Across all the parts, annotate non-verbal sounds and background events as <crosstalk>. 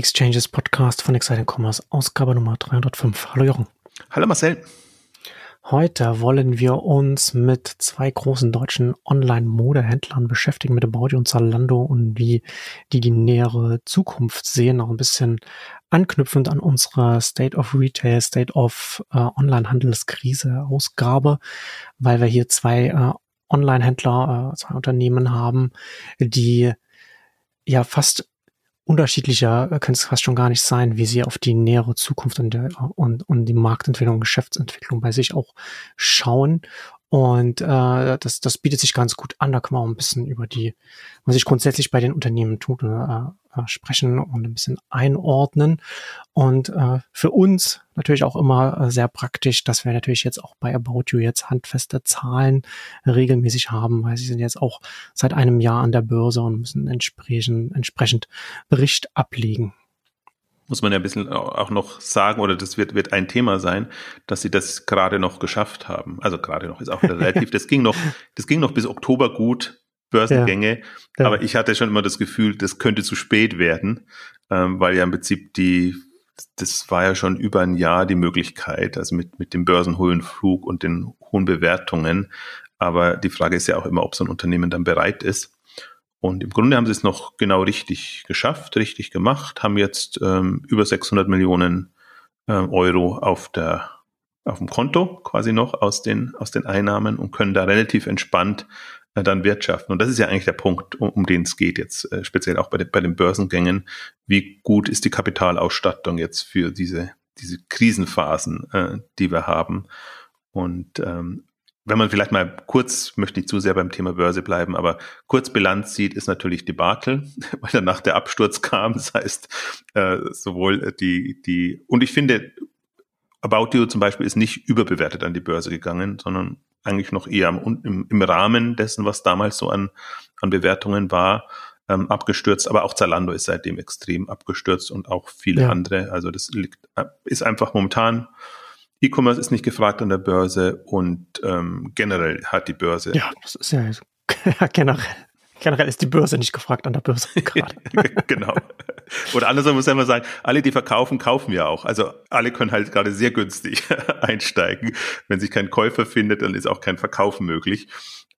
Exchanges Podcast von Exciting Commerce, Ausgabe Nummer 305. Hallo Jochen. Hallo Marcel. Heute wollen wir uns mit zwei großen deutschen Online-Modehändlern beschäftigen, mit About und Zalando und wie die die nähere Zukunft sehen, auch ein bisschen anknüpfend an unsere State of Retail, State of äh, Online-Handelskrise Ausgabe, weil wir hier zwei äh, Online-Händler, äh, zwei Unternehmen haben, die ja fast unterschiedlicher kann es fast schon gar nicht sein, wie sie auf die nähere Zukunft und, der, und, und die Marktentwicklung, Geschäftsentwicklung bei sich auch schauen. Und äh, das, das bietet sich ganz gut an. Da kann man auch ein bisschen über die, was sich grundsätzlich bei den Unternehmen tut, äh, äh, sprechen und ein bisschen einordnen. Und äh, für uns natürlich auch immer äh, sehr praktisch, dass wir natürlich jetzt auch bei About You jetzt handfeste Zahlen regelmäßig haben, weil sie sind jetzt auch seit einem Jahr an der Börse und müssen entsprechend, entsprechend Bericht ablegen muss man ja ein bisschen auch noch sagen, oder das wird, wird ein Thema sein, dass sie das gerade noch geschafft haben. Also gerade noch ist auch relativ, <laughs> das ging noch, das ging noch bis Oktober gut, Börsengänge, ja, ja. aber ich hatte schon immer das Gefühl, das könnte zu spät werden, ähm, weil ja im Prinzip die, das war ja schon über ein Jahr die Möglichkeit, also mit, mit dem börsenhohen Flug und den hohen Bewertungen. Aber die Frage ist ja auch immer, ob so ein Unternehmen dann bereit ist. Und im Grunde haben sie es noch genau richtig geschafft, richtig gemacht, haben jetzt ähm, über 600 Millionen äh, Euro auf der auf dem Konto quasi noch aus den aus den Einnahmen und können da relativ entspannt äh, dann wirtschaften. Und das ist ja eigentlich der Punkt, um, um den es geht jetzt, äh, speziell auch bei, de, bei den Börsengängen. Wie gut ist die Kapitalausstattung jetzt für diese diese Krisenphasen, äh, die wir haben? Und ähm, wenn man vielleicht mal kurz, möchte nicht zu sehr beim Thema Börse bleiben, aber kurz Bilanz sieht, ist natürlich Debakel, <laughs> weil danach der Absturz kam. Das heißt, äh, sowohl die, die, und ich finde, About You zum Beispiel ist nicht überbewertet an die Börse gegangen, sondern eigentlich noch eher im, im Rahmen dessen, was damals so an, an Bewertungen war, ähm, abgestürzt. Aber auch Zalando ist seitdem extrem abgestürzt und auch viele ja. andere. Also das liegt, äh, ist einfach momentan E-Commerce ist nicht gefragt an der Börse und ähm, generell hat die Börse. Ja, das ist ja <laughs> generell. Generell ist die Börse nicht gefragt an der Börse <laughs> gerade. genau. Oder andersrum muss man immer sagen, alle, die verkaufen, kaufen ja auch. Also alle können halt gerade sehr günstig <laughs> einsteigen. Wenn sich kein Käufer findet, dann ist auch kein Verkauf möglich.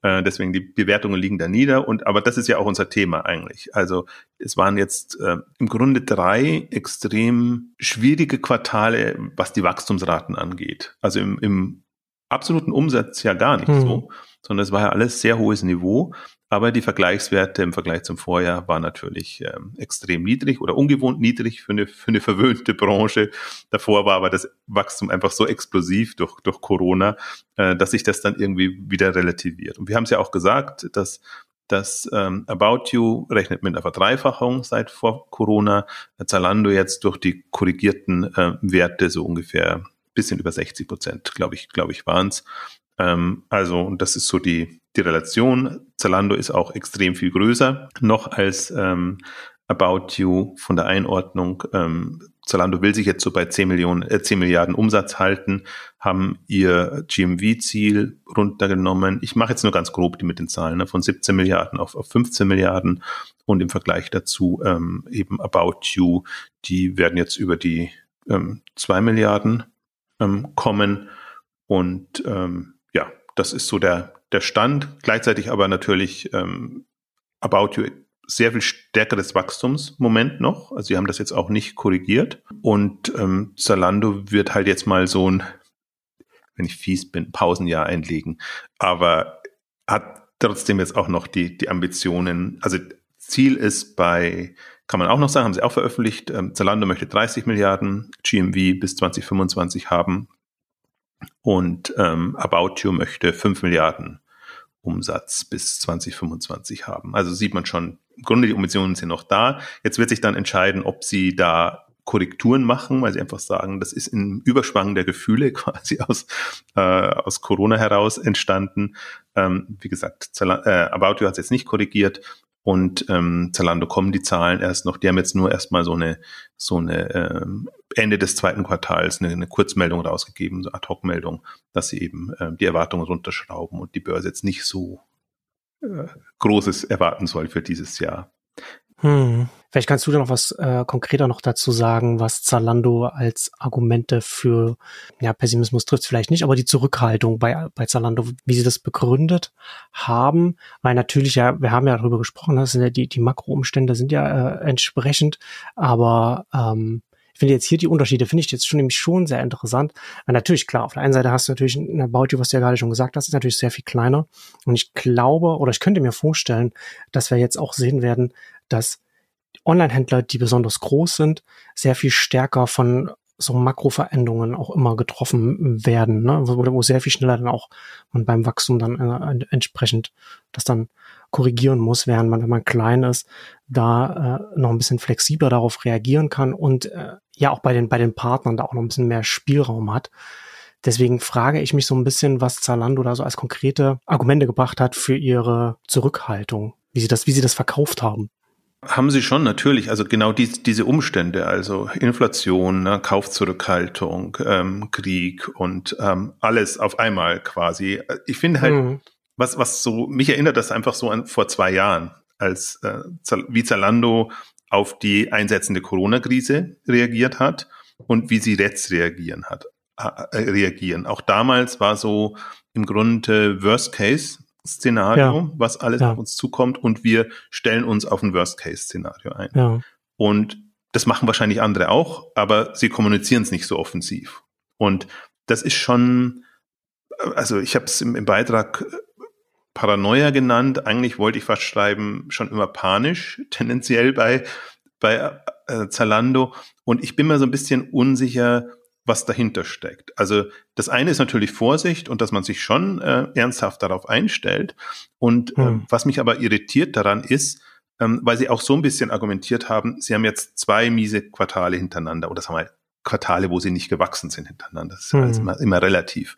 Äh, deswegen die Bewertungen liegen da nieder. Und aber das ist ja auch unser Thema eigentlich. Also es waren jetzt äh, im Grunde drei extrem schwierige Quartale, was die Wachstumsraten angeht. Also im, im absoluten Umsatz ja gar nicht mhm. so, sondern es war ja alles sehr hohes Niveau. Aber die Vergleichswerte im Vergleich zum Vorjahr waren natürlich ähm, extrem niedrig oder ungewohnt niedrig für eine, für eine verwöhnte Branche. Davor war aber das Wachstum einfach so explosiv durch, durch Corona, äh, dass sich das dann irgendwie wieder relativiert. Und wir haben es ja auch gesagt, dass dass ähm, About You rechnet mit einer Verdreifachung seit vor Corona. Zalando jetzt durch die korrigierten äh, Werte so ungefähr bisschen über 60 Prozent, glaube ich, glaube ich, waren es. Ähm, also, und das ist so die, die Relation. Zalando ist auch extrem viel größer noch als ähm, About You von der Einordnung. Ähm, Zalando will sich jetzt so bei 10 Millionen, äh, 10 Milliarden Umsatz halten, haben ihr GMV-Ziel runtergenommen. Ich mache jetzt nur ganz grob die mit den Zahlen, ne, von 17 Milliarden auf, auf 15 Milliarden und im Vergleich dazu ähm, eben About You, die werden jetzt über die ähm, 2 Milliarden ähm, kommen und ähm, ja, das ist so der, der Stand. Gleichzeitig aber natürlich ähm, About You sehr viel stärkeres Wachstumsmoment noch. Also sie haben das jetzt auch nicht korrigiert. Und ähm, Zalando wird halt jetzt mal so ein, wenn ich fies bin, Pausenjahr einlegen. Aber hat trotzdem jetzt auch noch die, die Ambitionen. Also Ziel ist bei, kann man auch noch sagen, haben sie auch veröffentlicht, ähm, Zalando möchte 30 Milliarden GMV bis 2025 haben. Und ähm, About You möchte 5 Milliarden Umsatz bis 2025 haben. Also sieht man schon, im Grunde die Ambitionen sind noch da. Jetzt wird sich dann entscheiden, ob sie da Korrekturen machen, weil sie einfach sagen, das ist im Überschwang der Gefühle <laughs> quasi aus, äh, aus Corona heraus entstanden. Ähm, wie gesagt, Zala äh, About You hat es jetzt nicht korrigiert und ähm, Zalando kommen die Zahlen erst noch. Die haben jetzt nur erstmal so eine, so eine ähm, Ende des zweiten Quartals eine, eine Kurzmeldung rausgegeben, so Ad-Hoc-Meldung, dass sie eben äh, die Erwartungen runterschrauben und die Börse jetzt nicht so äh, Großes erwarten soll für dieses Jahr. Hm. Vielleicht kannst du da noch was äh, konkreter noch dazu sagen, was Zalando als Argumente für, ja, Pessimismus trifft vielleicht nicht, aber die Zurückhaltung bei, bei Zalando, wie sie das begründet haben, weil natürlich ja, wir haben ja darüber gesprochen, das sind ja die, die Makroumstände sind ja äh, entsprechend, aber ähm, ich finde jetzt hier die Unterschiede, finde ich jetzt schon nämlich schon sehr interessant. Weil natürlich, klar, auf der einen Seite hast du natürlich ein About You, was du ja gerade schon gesagt hast, ist natürlich sehr viel kleiner. Und ich glaube, oder ich könnte mir vorstellen, dass wir jetzt auch sehen werden, dass Online-Händler, die besonders groß sind, sehr viel stärker von so Makroveränderungen auch immer getroffen werden, ne? wo, wo sehr viel schneller dann auch man beim Wachstum dann äh, entsprechend das dann korrigieren muss, während man, wenn man klein ist, da äh, noch ein bisschen flexibler darauf reagieren kann und äh, ja auch bei den, bei den Partnern da auch noch ein bisschen mehr Spielraum hat. Deswegen frage ich mich so ein bisschen, was Zalando da so als konkrete Argumente gebracht hat für ihre Zurückhaltung, wie sie das, wie sie das verkauft haben. Haben Sie schon, natürlich. Also genau die, diese Umstände, also Inflation, ne, Kaufzurückhaltung, ähm, Krieg und ähm, alles auf einmal quasi. Ich finde halt, mhm. was, was so, mich erinnert das einfach so an vor zwei Jahren, als äh, wie Zalando auf die einsetzende Corona-Krise reagiert hat und wie sie jetzt reagieren hat, äh, reagieren. Auch damals war so im Grunde Worst Case Szenario, ja. was alles ja. auf uns zukommt und wir stellen uns auf ein Worst-Case-Szenario ein. Ja. Und das machen wahrscheinlich andere auch, aber sie kommunizieren es nicht so offensiv. Und das ist schon, also ich habe es im, im, Beitrag äh, Paranoia genannt. Eigentlich wollte ich fast schreiben, schon immer panisch, <laughs> tendenziell bei, bei äh, Zalando. Und ich bin mir so ein bisschen unsicher, was dahinter steckt. Also das eine ist natürlich Vorsicht und dass man sich schon äh, ernsthaft darauf einstellt. Und äh, hm. was mich aber irritiert daran ist, ähm, weil sie auch so ein bisschen argumentiert haben, sie haben jetzt zwei miese Quartale hintereinander oder sagen wir Quartale, wo sie nicht gewachsen sind hintereinander. Das ist hm. immer, immer relativ.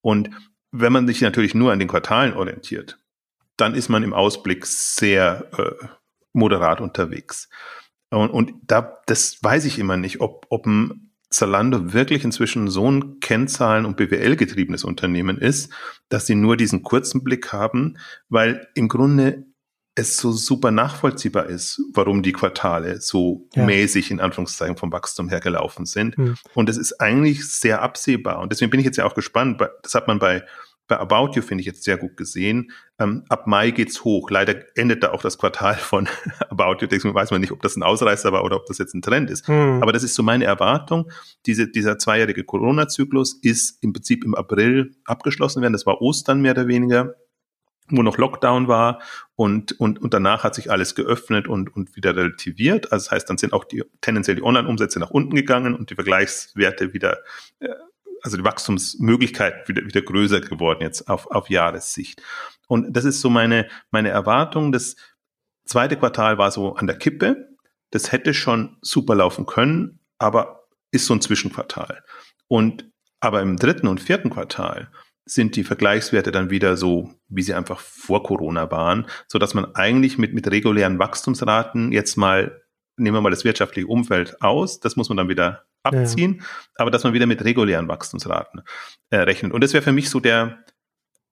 Und wenn man sich natürlich nur an den Quartalen orientiert, dann ist man im Ausblick sehr äh, moderat unterwegs. Und, und da, das weiß ich immer nicht, ob, ob ein Zalando wirklich inzwischen so ein Kennzahlen- und BWL-getriebenes Unternehmen ist, dass sie nur diesen kurzen Blick haben, weil im Grunde es so super nachvollziehbar ist, warum die Quartale so ja. mäßig in Anführungszeichen vom Wachstum her gelaufen sind. Hm. Und es ist eigentlich sehr absehbar. Und deswegen bin ich jetzt ja auch gespannt. Das hat man bei bei About You finde ich jetzt sehr gut gesehen. Ähm, ab Mai geht's hoch. Leider endet da auch das Quartal von <laughs> About You. Deswegen weiß man nicht, ob das ein Ausreißer war oder ob das jetzt ein Trend ist. Hm. Aber das ist so meine Erwartung. Diese, dieser zweijährige Corona-Zyklus ist im Prinzip im April abgeschlossen werden. Das war Ostern mehr oder weniger wo noch Lockdown war und, und, und danach hat sich alles geöffnet und, und wieder relativiert. Also das heißt, dann sind auch die tendenziell die Online-Umsätze nach unten gegangen und die Vergleichswerte wieder äh, also die Wachstumsmöglichkeit wieder, wieder größer geworden jetzt auf, auf Jahressicht. Und das ist so meine, meine Erwartung. Das zweite Quartal war so an der Kippe. Das hätte schon super laufen können, aber ist so ein Zwischenquartal. Und aber im dritten und vierten Quartal sind die Vergleichswerte dann wieder so, wie sie einfach vor Corona waren, so dass man eigentlich mit, mit regulären Wachstumsraten jetzt mal, nehmen wir mal das wirtschaftliche Umfeld aus, das muss man dann wieder abziehen, ja. aber dass man wieder mit regulären Wachstumsraten äh, rechnet. Und das wäre für mich so der,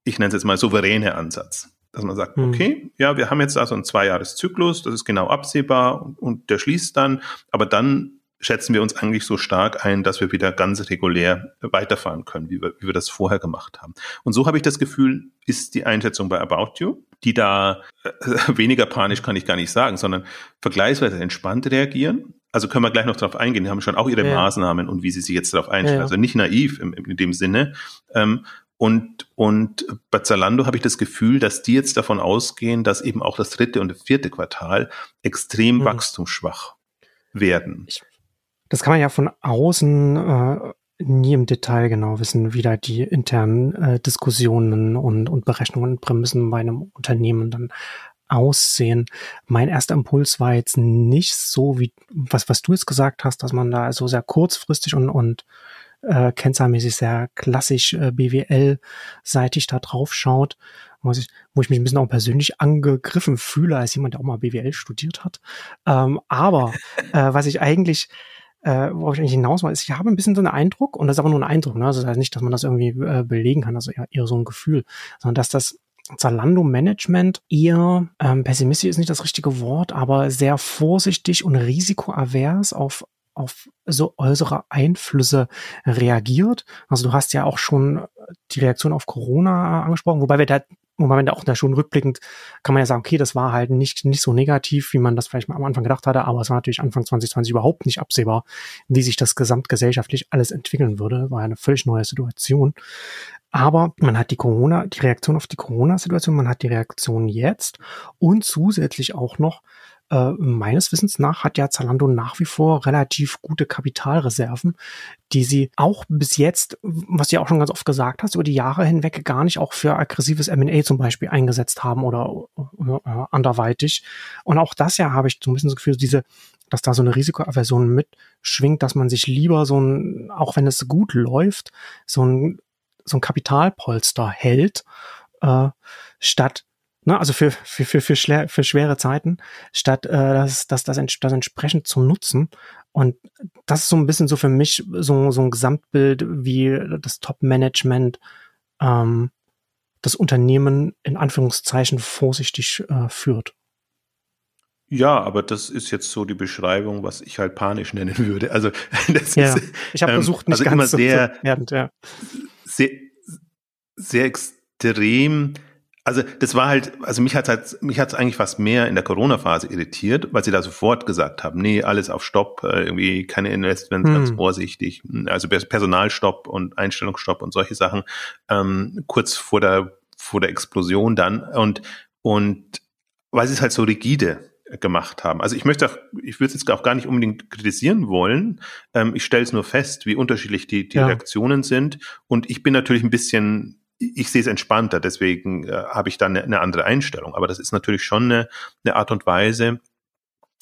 ich nenne es jetzt mal souveräne Ansatz. Dass man sagt, mhm. okay, ja, wir haben jetzt also einen Zweijahreszyklus, das ist genau absehbar und, und der schließt dann, aber dann schätzen wir uns eigentlich so stark ein, dass wir wieder ganz regulär weiterfahren können, wie wir, wie wir das vorher gemacht haben. Und so habe ich das Gefühl, ist die Einschätzung bei About You, die da äh, <laughs> weniger panisch kann ich gar nicht sagen, sondern vergleichsweise entspannt reagieren, also können wir gleich noch darauf eingehen, die haben schon auch ihre ja. Maßnahmen und wie sie sich jetzt darauf einstellen. Ja. Also nicht naiv im, in dem Sinne. Ähm, und, und bei Zalando habe ich das Gefühl, dass die jetzt davon ausgehen, dass eben auch das dritte und vierte Quartal extrem mhm. wachstumsschwach werden. Das kann man ja von außen äh, nie im Detail genau wissen, wie da die internen äh, Diskussionen und, und Berechnungen und Prämissen bei einem Unternehmen dann aussehen. Mein erster Impuls war jetzt nicht so wie was, was du jetzt gesagt hast, dass man da so sehr kurzfristig und, und äh, kennzahlmäßig sehr klassisch äh, BWL-seitig da drauf schaut, wo ich, wo ich mich ein bisschen auch persönlich angegriffen fühle, als jemand, der auch mal BWL studiert hat. Ähm, aber <laughs> äh, was ich eigentlich äh, worauf ich eigentlich hinaus will, ist, ich habe ein bisschen so einen Eindruck, und das ist aber nur ein Eindruck, ne? Also das heißt nicht, dass man das irgendwie äh, belegen kann, also eher, eher so ein Gefühl, sondern dass das Zalando Management eher ähm, pessimistisch ist nicht das richtige Wort, aber sehr vorsichtig und risikoavers auf auf so äußere Einflüsse reagiert. Also du hast ja auch schon die Reaktion auf Corona angesprochen, wobei wir da man da auch da schon rückblickend kann man ja sagen, okay, das war halt nicht, nicht so negativ, wie man das vielleicht mal am Anfang gedacht hatte, aber es war natürlich Anfang 2020 überhaupt nicht absehbar, wie sich das gesamtgesellschaftlich alles entwickeln würde. War ja eine völlig neue Situation. Aber man hat die Corona, die Reaktion auf die Corona-Situation, man hat die Reaktion jetzt und zusätzlich auch noch äh, meines Wissens nach hat ja Zalando nach wie vor relativ gute Kapitalreserven, die sie auch bis jetzt, was du ja auch schon ganz oft gesagt hast, über die Jahre hinweg gar nicht auch für aggressives M&A zum Beispiel eingesetzt haben oder, äh, anderweitig. Und auch das ja habe ich so ein bisschen das Gefühl, diese dass da so eine Risikoaversion mitschwingt, dass man sich lieber so ein, auch wenn es gut läuft, so ein, so ein Kapitalpolster hält, äh, statt Ne, also für, für, für, für, schwer, für schwere Zeiten, statt äh, das, das, das, das entsprechend zu nutzen. Und das ist so ein bisschen so für mich so, so ein Gesamtbild, wie das Top-Management ähm, das Unternehmen in Anführungszeichen vorsichtig äh, führt. Ja, aber das ist jetzt so die Beschreibung, was ich halt panisch nennen würde. Also <laughs> das ja, ist, ich habe ähm, versucht, nicht also ganz immer sehr, so, ja. sehr, sehr extrem also das war halt, also mich hat halt, mich hat's eigentlich fast mehr in der Corona-Phase irritiert, weil sie da sofort gesagt haben, nee, alles auf Stopp, äh, irgendwie keine Investments, hm. ganz vorsichtig, also Personalstopp und Einstellungsstopp und solche Sachen, ähm, kurz vor der vor der Explosion dann und und weil sie es halt so rigide gemacht haben. Also ich möchte auch, ich würde es jetzt auch gar nicht unbedingt kritisieren wollen. Ähm, ich stelle es nur fest, wie unterschiedlich die, die ja. Reaktionen sind. Und ich bin natürlich ein bisschen ich sehe es entspannter, deswegen äh, habe ich da eine, eine, andere Einstellung. Aber das ist natürlich schon eine, eine Art und Weise,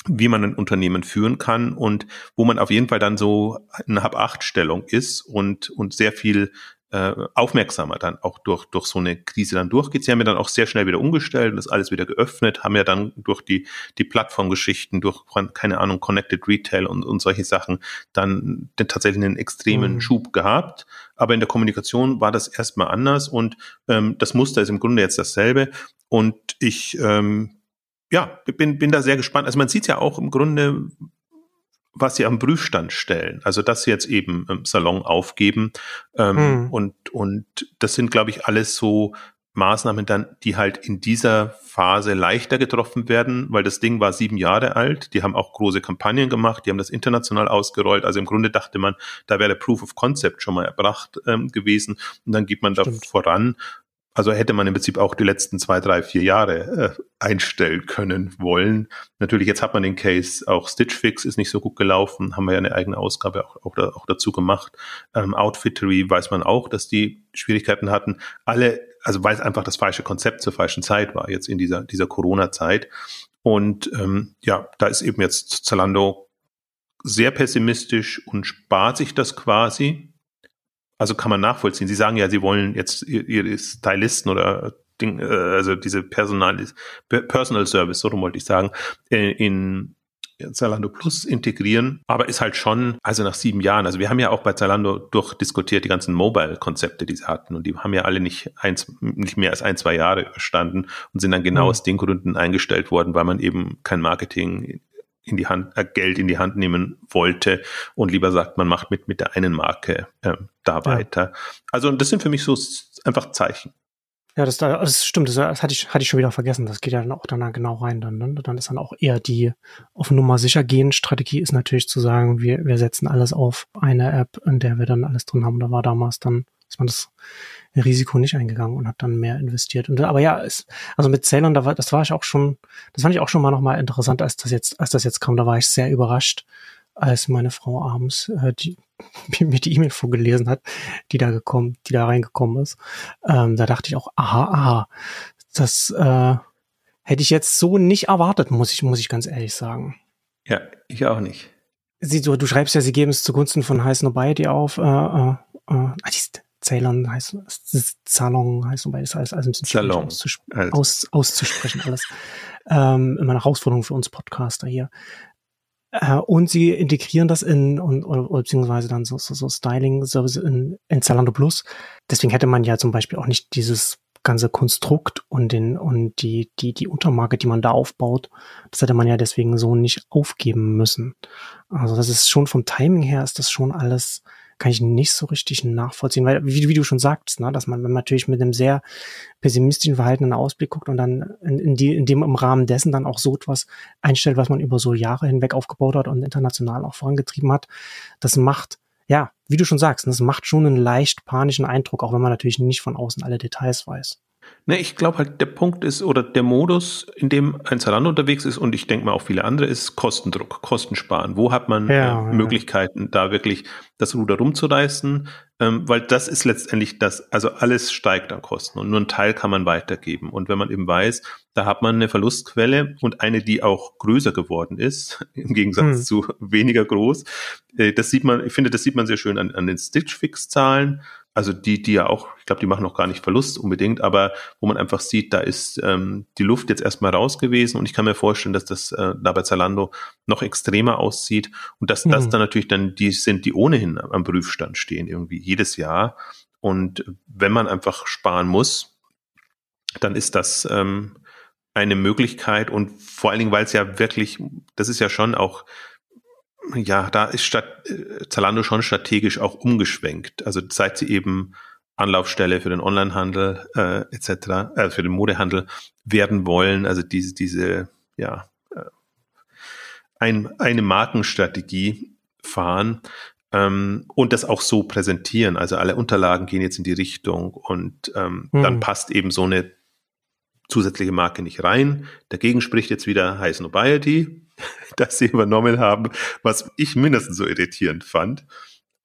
wie man ein Unternehmen führen kann und wo man auf jeden Fall dann so in Hab-Acht-Stellung ist und, und sehr viel äh, aufmerksamer dann auch durch, durch so eine Krise dann durchgeht. Sie haben ja dann auch sehr schnell wieder umgestellt und das alles wieder geöffnet, haben ja dann durch die, die Plattformgeschichten, durch, keine Ahnung, Connected Retail und, und solche Sachen dann den, tatsächlich einen extremen mhm. Schub gehabt. Aber in der Kommunikation war das erstmal anders und ähm, das Muster ist im Grunde jetzt dasselbe. Und ich ähm, ja, bin, bin da sehr gespannt. Also man sieht ja auch im Grunde, was sie am Prüfstand stellen. Also dass sie jetzt eben im Salon aufgeben. Ähm, hm. und, und das sind, glaube ich, alles so Maßnahmen dann, die halt in dieser Phase leichter getroffen werden, weil das Ding war sieben Jahre alt. Die haben auch große Kampagnen gemacht, die haben das international ausgerollt. Also im Grunde dachte man, da wäre Proof of Concept schon mal erbracht ähm, gewesen und dann geht man Stimmt. da voran. Also hätte man im Prinzip auch die letzten zwei, drei, vier Jahre äh, einstellen können wollen. Natürlich, jetzt hat man den Case, auch Stitch Fix ist nicht so gut gelaufen, haben wir ja eine eigene Ausgabe auch, auch, da, auch dazu gemacht. Ähm, Outfittery weiß man auch, dass die Schwierigkeiten hatten. Alle, also weil es einfach das falsche Konzept zur falschen Zeit war, jetzt in dieser, dieser Corona-Zeit. Und ähm, ja, da ist eben jetzt Zalando sehr pessimistisch und spart sich das quasi, also kann man nachvollziehen. Sie sagen ja, Sie wollen jetzt Ihre Stylisten oder Ding, äh, also diese Personal, Personal Service, so wollte ich sagen, in Zalando Plus integrieren, aber ist halt schon, also nach sieben Jahren, also wir haben ja auch bei Zalando durchdiskutiert die ganzen Mobile-Konzepte, die sie hatten und die haben ja alle nicht eins, nicht mehr als ein, zwei Jahre überstanden und sind dann genau mhm. aus den Gründen eingestellt worden, weil man eben kein Marketing in die Hand, äh, Geld in die Hand nehmen wollte und lieber sagt, man macht mit, mit der einen Marke äh, da ja. weiter. Also das sind für mich so einfach Zeichen. Ja, das, das stimmt, das, das hatte, ich, hatte ich schon wieder vergessen. Das geht ja dann auch dann genau rein. Dann, ne? dann ist dann auch eher die auf Nummer sicher gehen Strategie ist natürlich zu sagen, wir, wir setzen alles auf eine App, in der wir dann alles drin haben. Da war damals dann, ist man das Risiko nicht eingegangen und hat dann mehr investiert. Und, aber ja, es, also mit Ceylon, da war, das war ich auch schon, das fand ich auch schon mal nochmal interessant, als das jetzt, als das jetzt kam. Da war ich sehr überrascht, als meine Frau abends äh, die, <laughs> mir die E-Mail vorgelesen hat, die da gekommen, die da reingekommen ist. Ähm, da dachte ich auch, aha, aha, das äh, hätte ich jetzt so nicht erwartet, muss ich, muss ich ganz ehrlich sagen. Ja, ich auch nicht. Sie, du, du schreibst ja, sie geben es zugunsten von Heiß Nobody auf. Äh, äh, äh, ah, Ceylon heißt Salon heißt wobei das alles, alles ein bisschen Salon. Auszusp also. aus, auszusprechen alles. ähm, immer eine Herausforderung für uns Podcaster hier. Äh, und sie integrieren das in und oder, oder beziehungsweise dann so, so, so Styling Service in, in Zalando Plus. Deswegen hätte man ja zum Beispiel auch nicht dieses ganze Konstrukt und den und die die die Untermarke, die man da aufbaut, das hätte man ja deswegen so nicht aufgeben müssen. Also das ist schon vom Timing her ist das schon alles kann ich nicht so richtig nachvollziehen, weil wie, wie du schon sagst, ne, dass man wenn man natürlich mit einem sehr pessimistischen Verhalten einen Ausblick guckt und dann in, in, die, in dem im Rahmen dessen dann auch so etwas einstellt, was man über so Jahre hinweg aufgebaut hat und international auch vorangetrieben hat, das macht ja, wie du schon sagst, das macht schon einen leicht panischen Eindruck, auch wenn man natürlich nicht von außen alle Details weiß. Ne, ich glaube halt, der Punkt ist oder der Modus, in dem ein Zalando unterwegs ist und ich denke mal auch viele andere, ist Kostendruck, Kostensparen. Wo hat man ja, äh, Möglichkeiten, ja. da wirklich das Ruder rumzureißen? Ähm, weil das ist letztendlich das, also alles steigt an Kosten und nur ein Teil kann man weitergeben. Und wenn man eben weiß, da hat man eine Verlustquelle und eine, die auch größer geworden ist, <laughs> im Gegensatz hm. zu weniger groß. Äh, das sieht man, ich finde, das sieht man sehr schön an, an den Stitch Fix Zahlen also die, die ja auch, ich glaube, die machen noch gar nicht Verlust unbedingt, aber wo man einfach sieht, da ist ähm, die Luft jetzt erstmal raus gewesen und ich kann mir vorstellen, dass das äh, da bei Zalando noch extremer aussieht und dass mhm. das dann natürlich dann die sind, die ohnehin am Prüfstand stehen, irgendwie jedes Jahr. Und wenn man einfach sparen muss, dann ist das ähm, eine Möglichkeit und vor allen Dingen, weil es ja wirklich, das ist ja schon auch ja, da ist Stadt, äh, Zalando schon strategisch auch umgeschwenkt. Also seit sie eben Anlaufstelle für den Onlinehandel äh, etc., äh, für den Modehandel werden wollen, also diese, diese, ja, äh, ein, eine Markenstrategie fahren ähm, und das auch so präsentieren. Also alle Unterlagen gehen jetzt in die Richtung und ähm, hm. dann passt eben so eine zusätzliche Marke nicht rein. Dagegen spricht jetzt wieder High Snobiety, <laughs> das sie übernommen haben, was ich mindestens so irritierend fand.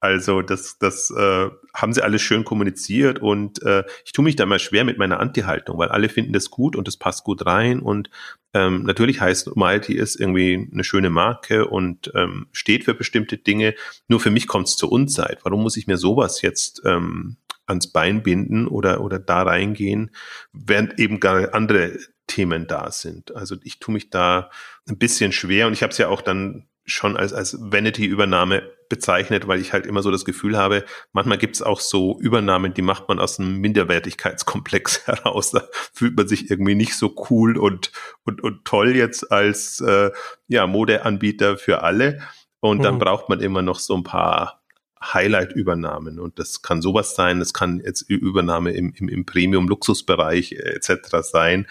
Also das, das äh, haben sie alles schön kommuniziert und äh, ich tue mich da mal schwer mit meiner Anti-Haltung, weil alle finden das gut und das passt gut rein und ähm, natürlich heißt Mighty ist irgendwie eine schöne Marke und ähm, steht für bestimmte Dinge. Nur für mich kommt es zur Unzeit. Warum muss ich mir sowas jetzt ähm, ans Bein binden oder oder da reingehen, während eben gar andere Themen da sind. Also ich tue mich da ein bisschen schwer und ich habe es ja auch dann schon als, als Vanity-Übernahme bezeichnet, weil ich halt immer so das Gefühl habe, manchmal gibt es auch so Übernahmen, die macht man aus einem Minderwertigkeitskomplex <laughs> heraus. Da fühlt man sich irgendwie nicht so cool und, und, und toll jetzt als äh, ja, Modeanbieter für alle. Und dann mhm. braucht man immer noch so ein paar Highlight-Übernahmen. Und das kann sowas sein, das kann jetzt Übernahme im, im, im Premium-Luxusbereich äh, etc. sein.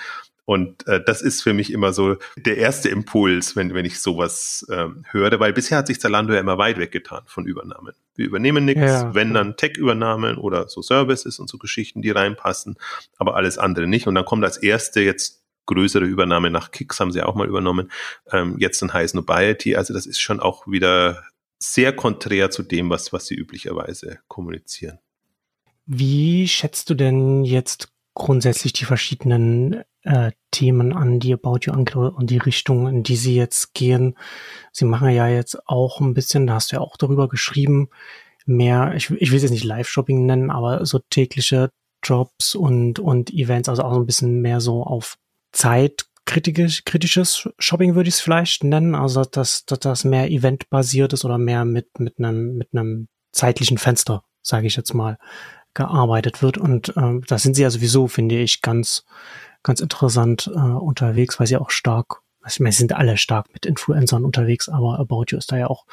Und äh, das ist für mich immer so der erste Impuls, wenn, wenn ich sowas ähm, höre, weil bisher hat sich Zalando ja immer weit weggetan von Übernahmen. Wir übernehmen nichts, ja. wenn dann Tech-Übernahmen oder so Services und so Geschichten, die reinpassen, aber alles andere nicht. Und dann kommt als erste jetzt größere Übernahme nach Kicks, haben sie auch mal übernommen, ähm, jetzt ein High Nobiety. Also das ist schon auch wieder sehr konträr zu dem, was, was sie üblicherweise kommunizieren. Wie schätzt du denn jetzt grundsätzlich die verschiedenen äh, Themen an, die About You angeht und die Richtung, in die sie jetzt gehen. Sie machen ja jetzt auch ein bisschen, da hast du ja auch darüber geschrieben, mehr, ich, ich will es jetzt nicht Live-Shopping nennen, aber so tägliche Jobs und, und Events, also auch so ein bisschen mehr so auf Zeit kritisch, kritisches Shopping würde ich es vielleicht nennen, also dass, dass das mehr eventbasiert ist oder mehr mit, mit einem, mit einem zeitlichen Fenster, sage ich jetzt mal, gearbeitet wird. Und äh, da sind sie ja sowieso, finde ich, ganz, ganz interessant äh, unterwegs, weil sie auch stark, ich meine, sie sind alle stark mit Influencern unterwegs, aber About You ist da ja auch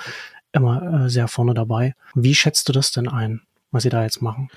immer äh, sehr vorne dabei. Wie schätzt du das denn ein, was sie da jetzt machen?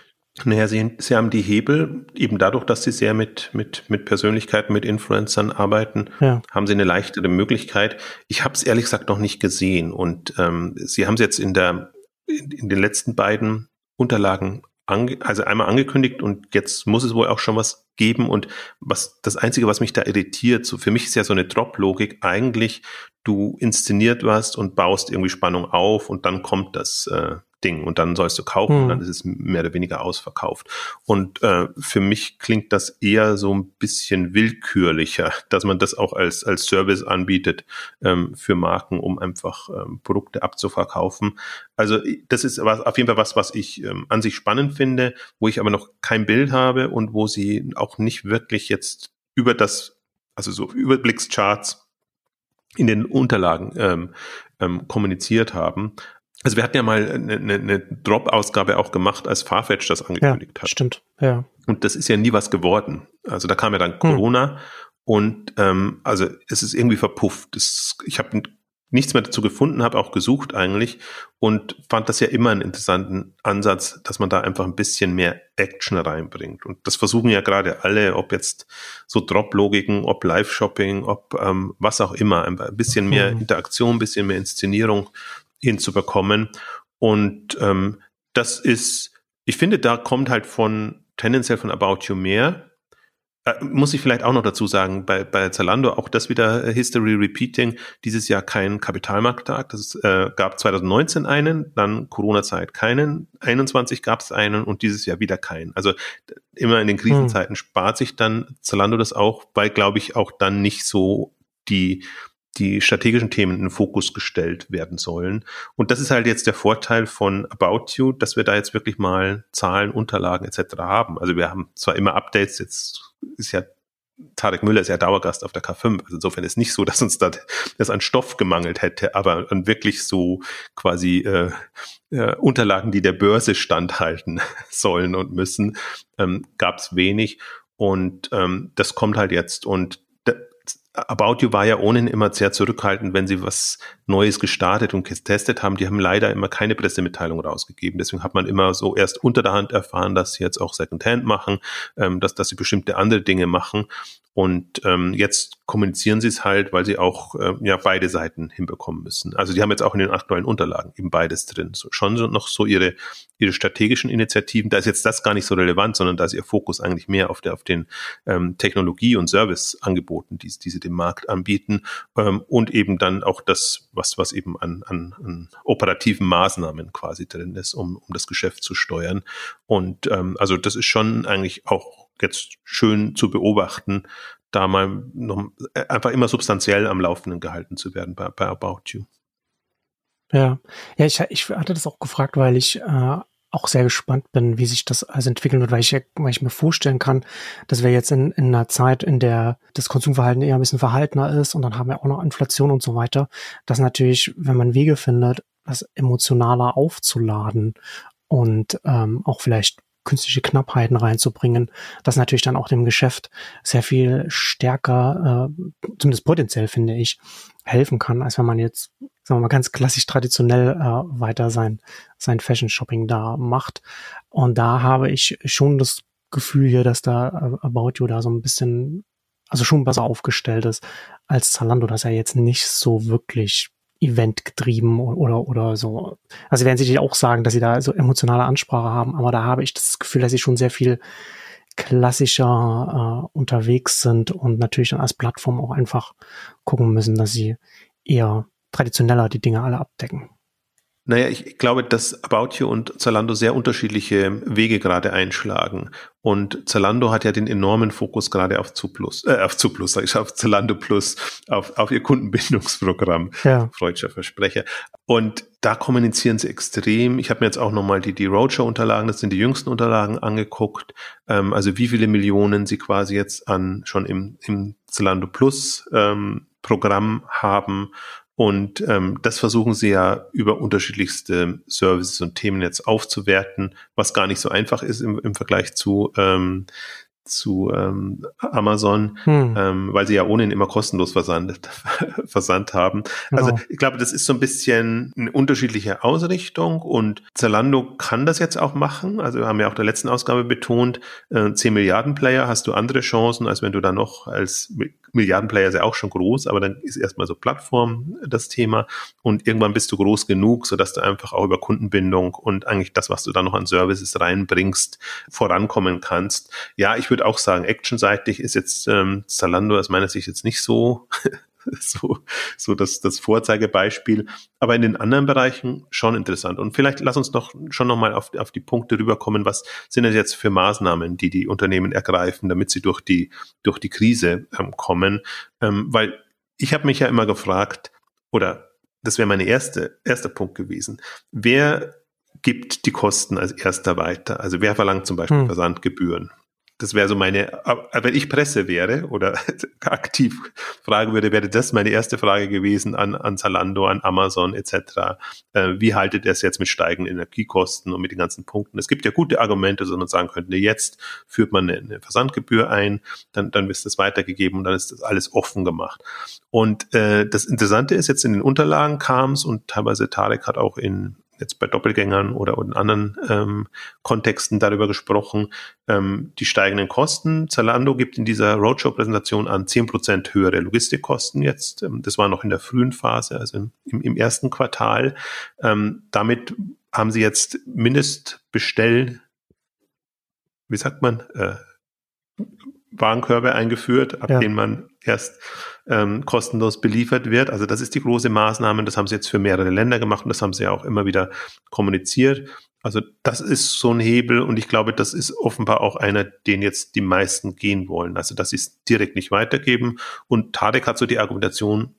Naja, sie, sie haben die Hebel, eben dadurch, dass sie sehr mit, mit, mit Persönlichkeiten, mit Influencern arbeiten, ja. haben sie eine leichtere Möglichkeit. Ich habe es ehrlich gesagt noch nicht gesehen und ähm, sie haben es jetzt in der in, in den letzten beiden Unterlagen also einmal angekündigt und jetzt muss es wohl auch schon was geben. Und was das Einzige, was mich da irritiert, so für mich ist ja so eine Drop-Logik eigentlich, du inszeniert was und baust irgendwie Spannung auf und dann kommt das äh, Ding und dann sollst du kaufen, mhm. dann ist es mehr oder weniger ausverkauft. Und äh, für mich klingt das eher so ein bisschen willkürlicher, <laughs> dass man das auch als, als Service anbietet ähm, für Marken, um einfach ähm, Produkte abzuverkaufen. Also das ist was, auf jeden Fall was, was ich ähm, an sich spannend finde, wo ich aber noch kein Bild habe und wo sie auch nicht wirklich jetzt über das, also so Überblickscharts in den Unterlagen ähm, ähm, kommuniziert haben. Also wir hatten ja mal eine, eine Drop-Ausgabe auch gemacht, als Farfetch das angekündigt ja, hat. Stimmt, ja. Und das ist ja nie was geworden. Also da kam ja dann hm. Corona hm. und ähm, also es ist irgendwie verpufft. Das, ich habe nichts mehr dazu gefunden, habe auch gesucht eigentlich und fand das ja immer einen interessanten Ansatz, dass man da einfach ein bisschen mehr Action reinbringt. Und das versuchen ja gerade alle, ob jetzt so Drop-Logiken, ob Live-Shopping, ob ähm, was auch immer, ein bisschen mehr mhm. Interaktion, ein bisschen mehr Inszenierung hinzubekommen. Und ähm, das ist, ich finde, da kommt halt von tendenziell von About You mehr äh, muss ich vielleicht auch noch dazu sagen, bei, bei Zalando auch das wieder äh, History Repeating, dieses Jahr kein Kapitalmarkttag. Das äh, gab 2019 einen, dann Corona-Zeit keinen, 21 gab es einen und dieses Jahr wieder keinen. Also immer in den Krisenzeiten hm. spart sich dann Zalando das auch, weil, glaube ich, auch dann nicht so die die strategischen Themen in den Fokus gestellt werden sollen. Und das ist halt jetzt der Vorteil von About You, dass wir da jetzt wirklich mal Zahlen, Unterlagen etc. haben. Also wir haben zwar immer Updates, jetzt ist ja Tarek Müller ist ja Dauergast auf der K5. Also insofern ist nicht so, dass uns da das an Stoff gemangelt hätte, aber an wirklich so quasi äh, äh, Unterlagen, die der Börse standhalten <laughs> sollen und müssen, ähm, gab es wenig. Und ähm, das kommt halt jetzt. Und About You war ja ohnehin immer sehr zurückhaltend, wenn sie was Neues gestartet und getestet haben. Die haben leider immer keine Pressemitteilung rausgegeben. Deswegen hat man immer so erst unter der Hand erfahren, dass sie jetzt auch Secondhand machen, ähm, dass, dass sie bestimmte andere Dinge machen. Und ähm, jetzt kommunizieren sie es halt, weil sie auch äh, ja beide Seiten hinbekommen müssen. Also die haben jetzt auch in den aktuellen Unterlagen eben beides drin. So, schon so noch so ihre ihre strategischen Initiativen. Da ist jetzt das gar nicht so relevant, sondern da ist ihr Fokus eigentlich mehr auf der auf den ähm, Technologie- und Serviceangeboten, die, die sie dem Markt anbieten ähm, und eben dann auch das, was was eben an, an, an operativen Maßnahmen quasi drin ist, um um das Geschäft zu steuern. Und ähm, also das ist schon eigentlich auch jetzt schön zu beobachten, da mal noch äh, einfach immer substanziell am Laufenden gehalten zu werden bei, bei About You. Ja, ja, ich, ich hatte das auch gefragt, weil ich äh, auch sehr gespannt bin, wie sich das alles entwickeln wird, weil ich, weil ich mir vorstellen kann, dass wir jetzt in, in einer Zeit, in der das Konsumverhalten eher ein bisschen verhaltener ist und dann haben wir auch noch Inflation und so weiter, dass natürlich, wenn man Wege findet, das emotionaler aufzuladen und ähm, auch vielleicht künstliche Knappheiten reinzubringen, das natürlich dann auch dem Geschäft sehr viel stärker, äh, zumindest potenziell finde ich, helfen kann, als wenn man jetzt, sagen wir mal, ganz klassisch traditionell äh, weiter sein, sein Fashion-Shopping da macht. Und da habe ich schon das Gefühl hier, dass da äh, About You da so ein bisschen, also schon besser aufgestellt ist als Zalando, dass er jetzt nicht so wirklich Event getrieben oder, oder so. Also werden sie auch sagen, dass sie da so emotionale Ansprache haben, aber da habe ich das Gefühl, dass sie schon sehr viel klassischer äh, unterwegs sind und natürlich dann als Plattform auch einfach gucken müssen, dass sie eher traditioneller die Dinge alle abdecken. Naja, ich glaube, dass About You und Zalando sehr unterschiedliche Wege gerade einschlagen. Und Zalando hat ja den enormen Fokus gerade auf Zuplus, äh, auf Zuplus, sag ich, auf Zalando Plus, auf, auf ihr Kundenbindungsprogramm. Ja. Freudscher Versprecher. Und da kommunizieren sie extrem. Ich habe mir jetzt auch nochmal die, die Roadshow-Unterlagen, das sind die jüngsten Unterlagen, angeguckt. Ähm, also wie viele Millionen sie quasi jetzt an schon im, im Zalando Plus ähm, Programm haben und ähm, das versuchen sie ja über unterschiedlichste Services und Themen jetzt aufzuwerten, was gar nicht so einfach ist im, im Vergleich zu, ähm, zu ähm, Amazon, hm. ähm, weil sie ja ohnehin immer kostenlos versandt, <laughs> versandt haben. Also genau. ich glaube, das ist so ein bisschen eine unterschiedliche Ausrichtung und Zalando kann das jetzt auch machen. Also wir haben ja auch der letzten Ausgabe betont, äh, 10 Milliarden Player hast du andere Chancen, als wenn du da noch als Milliardenplayer ist ja auch schon groß, aber dann ist erstmal so Plattform das Thema und irgendwann bist du groß genug, sodass du einfach auch über Kundenbindung und eigentlich das, was du da noch an Services reinbringst, vorankommen kannst. Ja, ich würde auch sagen, actionseitig ist jetzt ähm, Zalando aus meiner Sicht jetzt nicht so <laughs> so, so das, das Vorzeigebeispiel. Aber in den anderen Bereichen schon interessant. Und vielleicht lass uns doch schon nochmal auf, auf die Punkte rüberkommen. Was sind denn jetzt für Maßnahmen, die die Unternehmen ergreifen, damit sie durch die, durch die Krise ähm, kommen? Ähm, weil ich habe mich ja immer gefragt, oder das wäre mein erste, erster Punkt gewesen. Wer gibt die Kosten als erster weiter? Also wer verlangt zum Beispiel hm. Versandgebühren? Das wäre so meine, wenn ich Presse wäre oder <laughs> aktiv fragen würde, wäre das meine erste Frage gewesen an, an Zalando, an Amazon etc. Äh, wie haltet ihr es jetzt mit steigenden Energiekosten und mit den ganzen Punkten? Es gibt ja gute Argumente, dass man sagen könnte, jetzt führt man eine, Versandgebühr ein, dann, dann wird das weitergegeben und dann ist das alles offen gemacht. Und äh, das Interessante ist, jetzt in den Unterlagen kam es und teilweise Tarek hat auch in jetzt bei Doppelgängern oder in anderen ähm, Kontexten darüber gesprochen, ähm, die steigenden Kosten. Zalando gibt in dieser Roadshow-Präsentation an zehn Prozent höhere Logistikkosten jetzt. Ähm, das war noch in der frühen Phase, also im, im ersten Quartal. Ähm, damit haben sie jetzt Mindestbestell, wie sagt man, äh, Warenkörbe eingeführt, ab ja. denen man erst ähm, kostenlos beliefert wird. Also das ist die große Maßnahme. Das haben sie jetzt für mehrere Länder gemacht und das haben sie ja auch immer wieder kommuniziert. Also das ist so ein Hebel und ich glaube, das ist offenbar auch einer, den jetzt die meisten gehen wollen. Also dass sie es direkt nicht weitergeben. Und Tarek hat so die Argumentation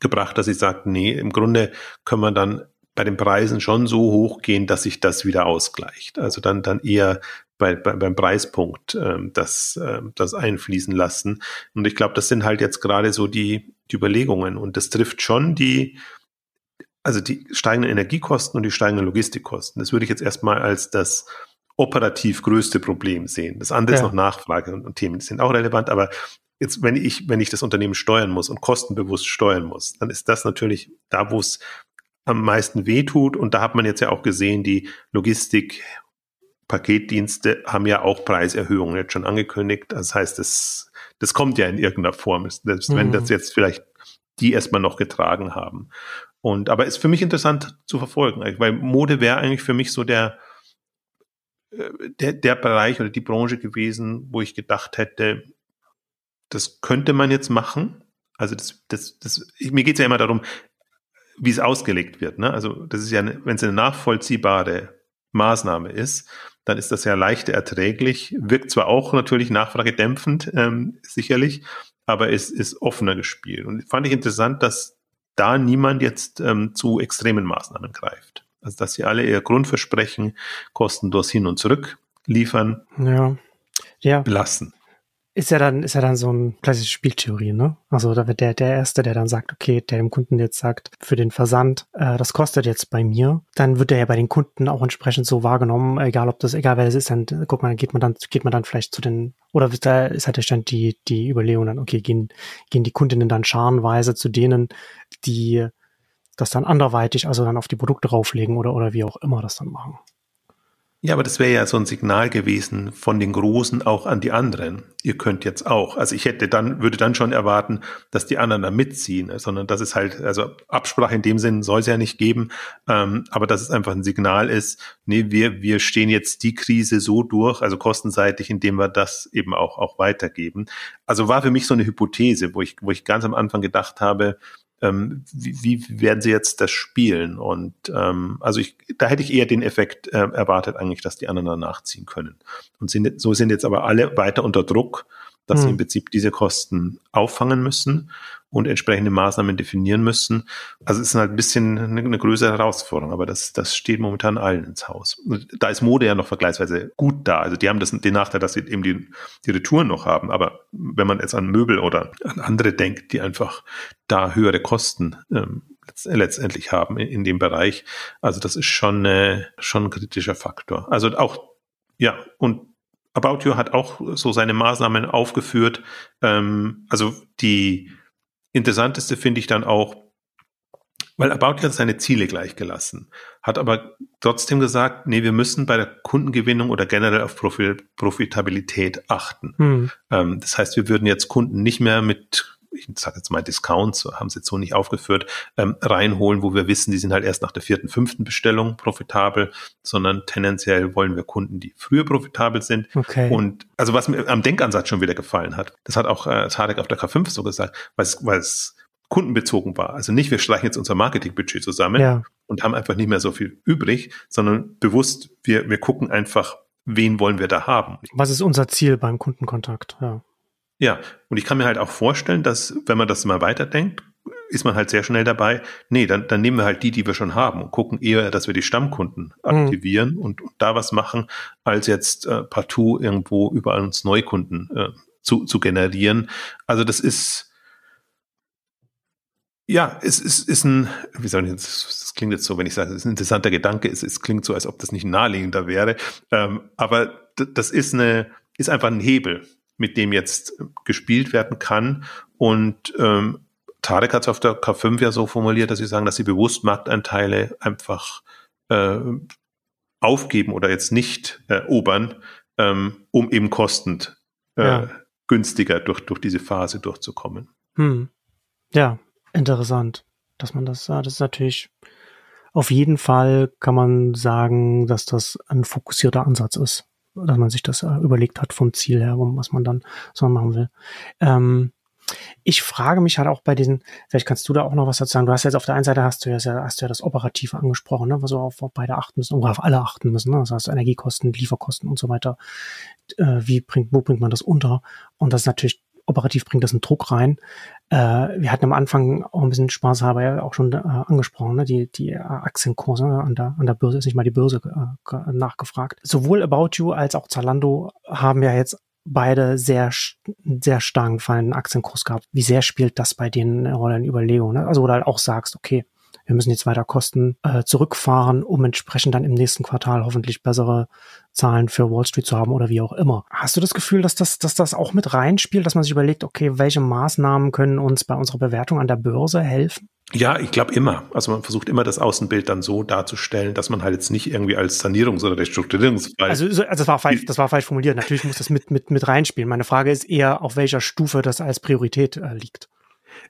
gebracht, dass sie sagt, nee, im Grunde können wir dann bei den Preisen schon so hoch gehen, dass sich das wieder ausgleicht. Also dann, dann eher bei, bei, beim Preispunkt ähm, das, äh, das einfließen lassen. Und ich glaube, das sind halt jetzt gerade so die, die Überlegungen. Und das trifft schon die, also die steigenden Energiekosten und die steigenden Logistikkosten. Das würde ich jetzt erstmal als das operativ größte Problem sehen. Das andere ja. ist noch Nachfrage und, und Themen, die sind auch relevant, aber jetzt, wenn ich, wenn ich das Unternehmen steuern muss und kostenbewusst steuern muss, dann ist das natürlich da, wo es am meisten wehtut. Und da hat man jetzt ja auch gesehen, die Logistik Paketdienste haben ja auch Preiserhöhungen jetzt schon angekündigt. Das heißt, das, das kommt ja in irgendeiner Form, selbst mhm. wenn das jetzt vielleicht die erstmal noch getragen haben. Und aber ist für mich interessant zu verfolgen, weil Mode wäre eigentlich für mich so der, äh, der, der Bereich oder die Branche gewesen, wo ich gedacht hätte, das könnte man jetzt machen. Also das, das, das, mir geht es ja immer darum, wie es ausgelegt wird. Ne? Also das ist ja, wenn es eine nachvollziehbare Maßnahme ist, dann ist das ja leicht erträglich, wirkt zwar auch natürlich nachfragedämpfend, ähm, sicherlich, aber es ist offener gespielt. Und fand ich interessant, dass da niemand jetzt ähm, zu extremen Maßnahmen greift. Also dass sie alle ihr Grundversprechen kostenlos hin und zurück liefern, ja. Ja. belassen ist ja dann, ist ja dann so ein klassische Spieltheorie, ne? Also da wird der, der Erste, der dann sagt, okay, der dem Kunden jetzt sagt, für den Versand, äh, das kostet jetzt bei mir, dann wird der ja bei den Kunden auch entsprechend so wahrgenommen, egal ob das, egal wer es ist, dann guck mal, geht man dann, geht man dann vielleicht zu den, oder da ist halt dann die, die Überlegung dann, okay, gehen, gehen die Kundinnen dann scharenweise zu denen, die das dann anderweitig, also dann auf die Produkte rauflegen oder, oder wie auch immer das dann machen. Ja, aber das wäre ja so ein Signal gewesen von den Großen auch an die anderen. Ihr könnt jetzt auch. Also ich hätte dann, würde dann schon erwarten, dass die anderen da mitziehen, sondern dass es halt, also Absprache in dem Sinn soll es ja nicht geben, ähm, aber dass es einfach ein Signal ist, nee, wir, wir stehen jetzt die Krise so durch, also kostenseitig, indem wir das eben auch, auch weitergeben. Also war für mich so eine Hypothese, wo ich, wo ich ganz am Anfang gedacht habe, ähm, wie, wie werden sie jetzt das spielen? Und ähm, also ich, da hätte ich eher den Effekt äh, erwartet eigentlich, dass die anderen danach ziehen können. Und sind, so sind jetzt aber alle weiter unter Druck, dass hm. sie im Prinzip diese Kosten auffangen müssen und entsprechende Maßnahmen definieren müssen. Also es ist halt ein bisschen eine, eine größere Herausforderung, aber das, das steht momentan allen ins Haus. Und da ist Mode ja noch vergleichsweise gut da. Also die haben das, den Nachteil, dass sie eben die, die Retouren noch haben. Aber wenn man jetzt an Möbel oder an andere denkt, die einfach da höhere Kosten ähm, letztendlich haben in, in, dem Bereich, also das ist schon, äh, schon ein kritischer Faktor. Also auch, ja, und About You hat auch so seine Maßnahmen aufgeführt. Ähm, also die Interessanteste finde ich dann auch, weil About hat seine Ziele gleichgelassen, hat aber trotzdem gesagt, nee, wir müssen bei der Kundengewinnung oder generell auf Profitabilität achten. Hm. Ähm, das heißt, wir würden jetzt Kunden nicht mehr mit ich sage jetzt mal Discounts, haben sie jetzt so nicht aufgeführt, ähm, reinholen, wo wir wissen, die sind halt erst nach der vierten, fünften Bestellung profitabel, sondern tendenziell wollen wir Kunden, die früher profitabel sind. Okay. Und also was mir am Denkansatz schon wieder gefallen hat, das hat auch äh, Tarek auf der K5 so gesagt, weil es, kundenbezogen war. Also nicht, wir streichen jetzt unser Marketingbudget zusammen ja. und haben einfach nicht mehr so viel übrig, sondern bewusst, wir, wir gucken einfach, wen wollen wir da haben. Was ist unser Ziel beim Kundenkontakt? Ja. Ja, und ich kann mir halt auch vorstellen, dass, wenn man das mal weiterdenkt, ist man halt sehr schnell dabei. Nee, dann, dann nehmen wir halt die, die wir schon haben und gucken eher, dass wir die Stammkunden mhm. aktivieren mhm. und, und, da was machen, als jetzt äh, partout irgendwo überall uns Neukunden äh, zu, zu generieren. Also das ist, ja, es ist, ist ein, wie soll ich jetzt, das klingt jetzt so, wenn ich sage, es ist ein interessanter Gedanke, es, es klingt so, als ob das nicht naheliegender wäre, ähm, aber das ist eine, ist einfach ein Hebel, mit dem jetzt gespielt werden kann und ähm, Tarek hat es auf der K5 ja so formuliert, dass sie sagen, dass sie bewusst Marktanteile einfach äh, aufgeben oder jetzt nicht erobern, ähm, um eben kostend äh, ja. günstiger durch, durch diese Phase durchzukommen. Hm. Ja, interessant, dass man das, das ist natürlich auf jeden Fall kann man sagen, dass das ein fokussierter Ansatz ist, dass man sich das äh, überlegt hat vom Ziel her, was man dann so machen will. Ähm, ich frage mich halt auch bei diesen, vielleicht kannst du da auch noch was dazu sagen. Du hast jetzt auf der einen Seite hast du ja, hast du ja das Operative angesprochen, ne, was wir auf, beide achten müssen, auf alle achten müssen, ne? Das heißt Energiekosten, Lieferkosten und so weiter. Äh, wie bringt, wo bringt man das unter? Und das ist natürlich operativ bringt das einen Druck rein. Äh, wir hatten am Anfang auch ein bisschen Spaß, habe ja auch schon äh, angesprochen, ne? die, die Aktienkurse an der, an der Börse ist nicht mal die Börse äh, nachgefragt. Sowohl About You als auch Zalando haben ja jetzt beide sehr, sehr starken fallenden Aktienkurs gehabt. Wie sehr spielt das bei denen eine Rolle in Überlegungen? Ne? Also, wo du halt auch sagst, okay, wir müssen jetzt weiter Kosten äh, zurückfahren, um entsprechend dann im nächsten Quartal hoffentlich bessere Zahlen für Wall Street zu haben oder wie auch immer. Hast du das Gefühl, dass das, dass das auch mit reinspielt, dass man sich überlegt, okay, welche Maßnahmen können uns bei unserer Bewertung an der Börse helfen? Ja, ich glaube immer. Also man versucht immer das Außenbild dann so darzustellen, dass man halt jetzt nicht irgendwie als Sanierungs- oder Restrukturierungsfall. Also, also das war falsch, das war falsch formuliert. Natürlich muss das mit, mit, mit reinspielen. Meine Frage ist eher, auf welcher Stufe das als Priorität äh, liegt.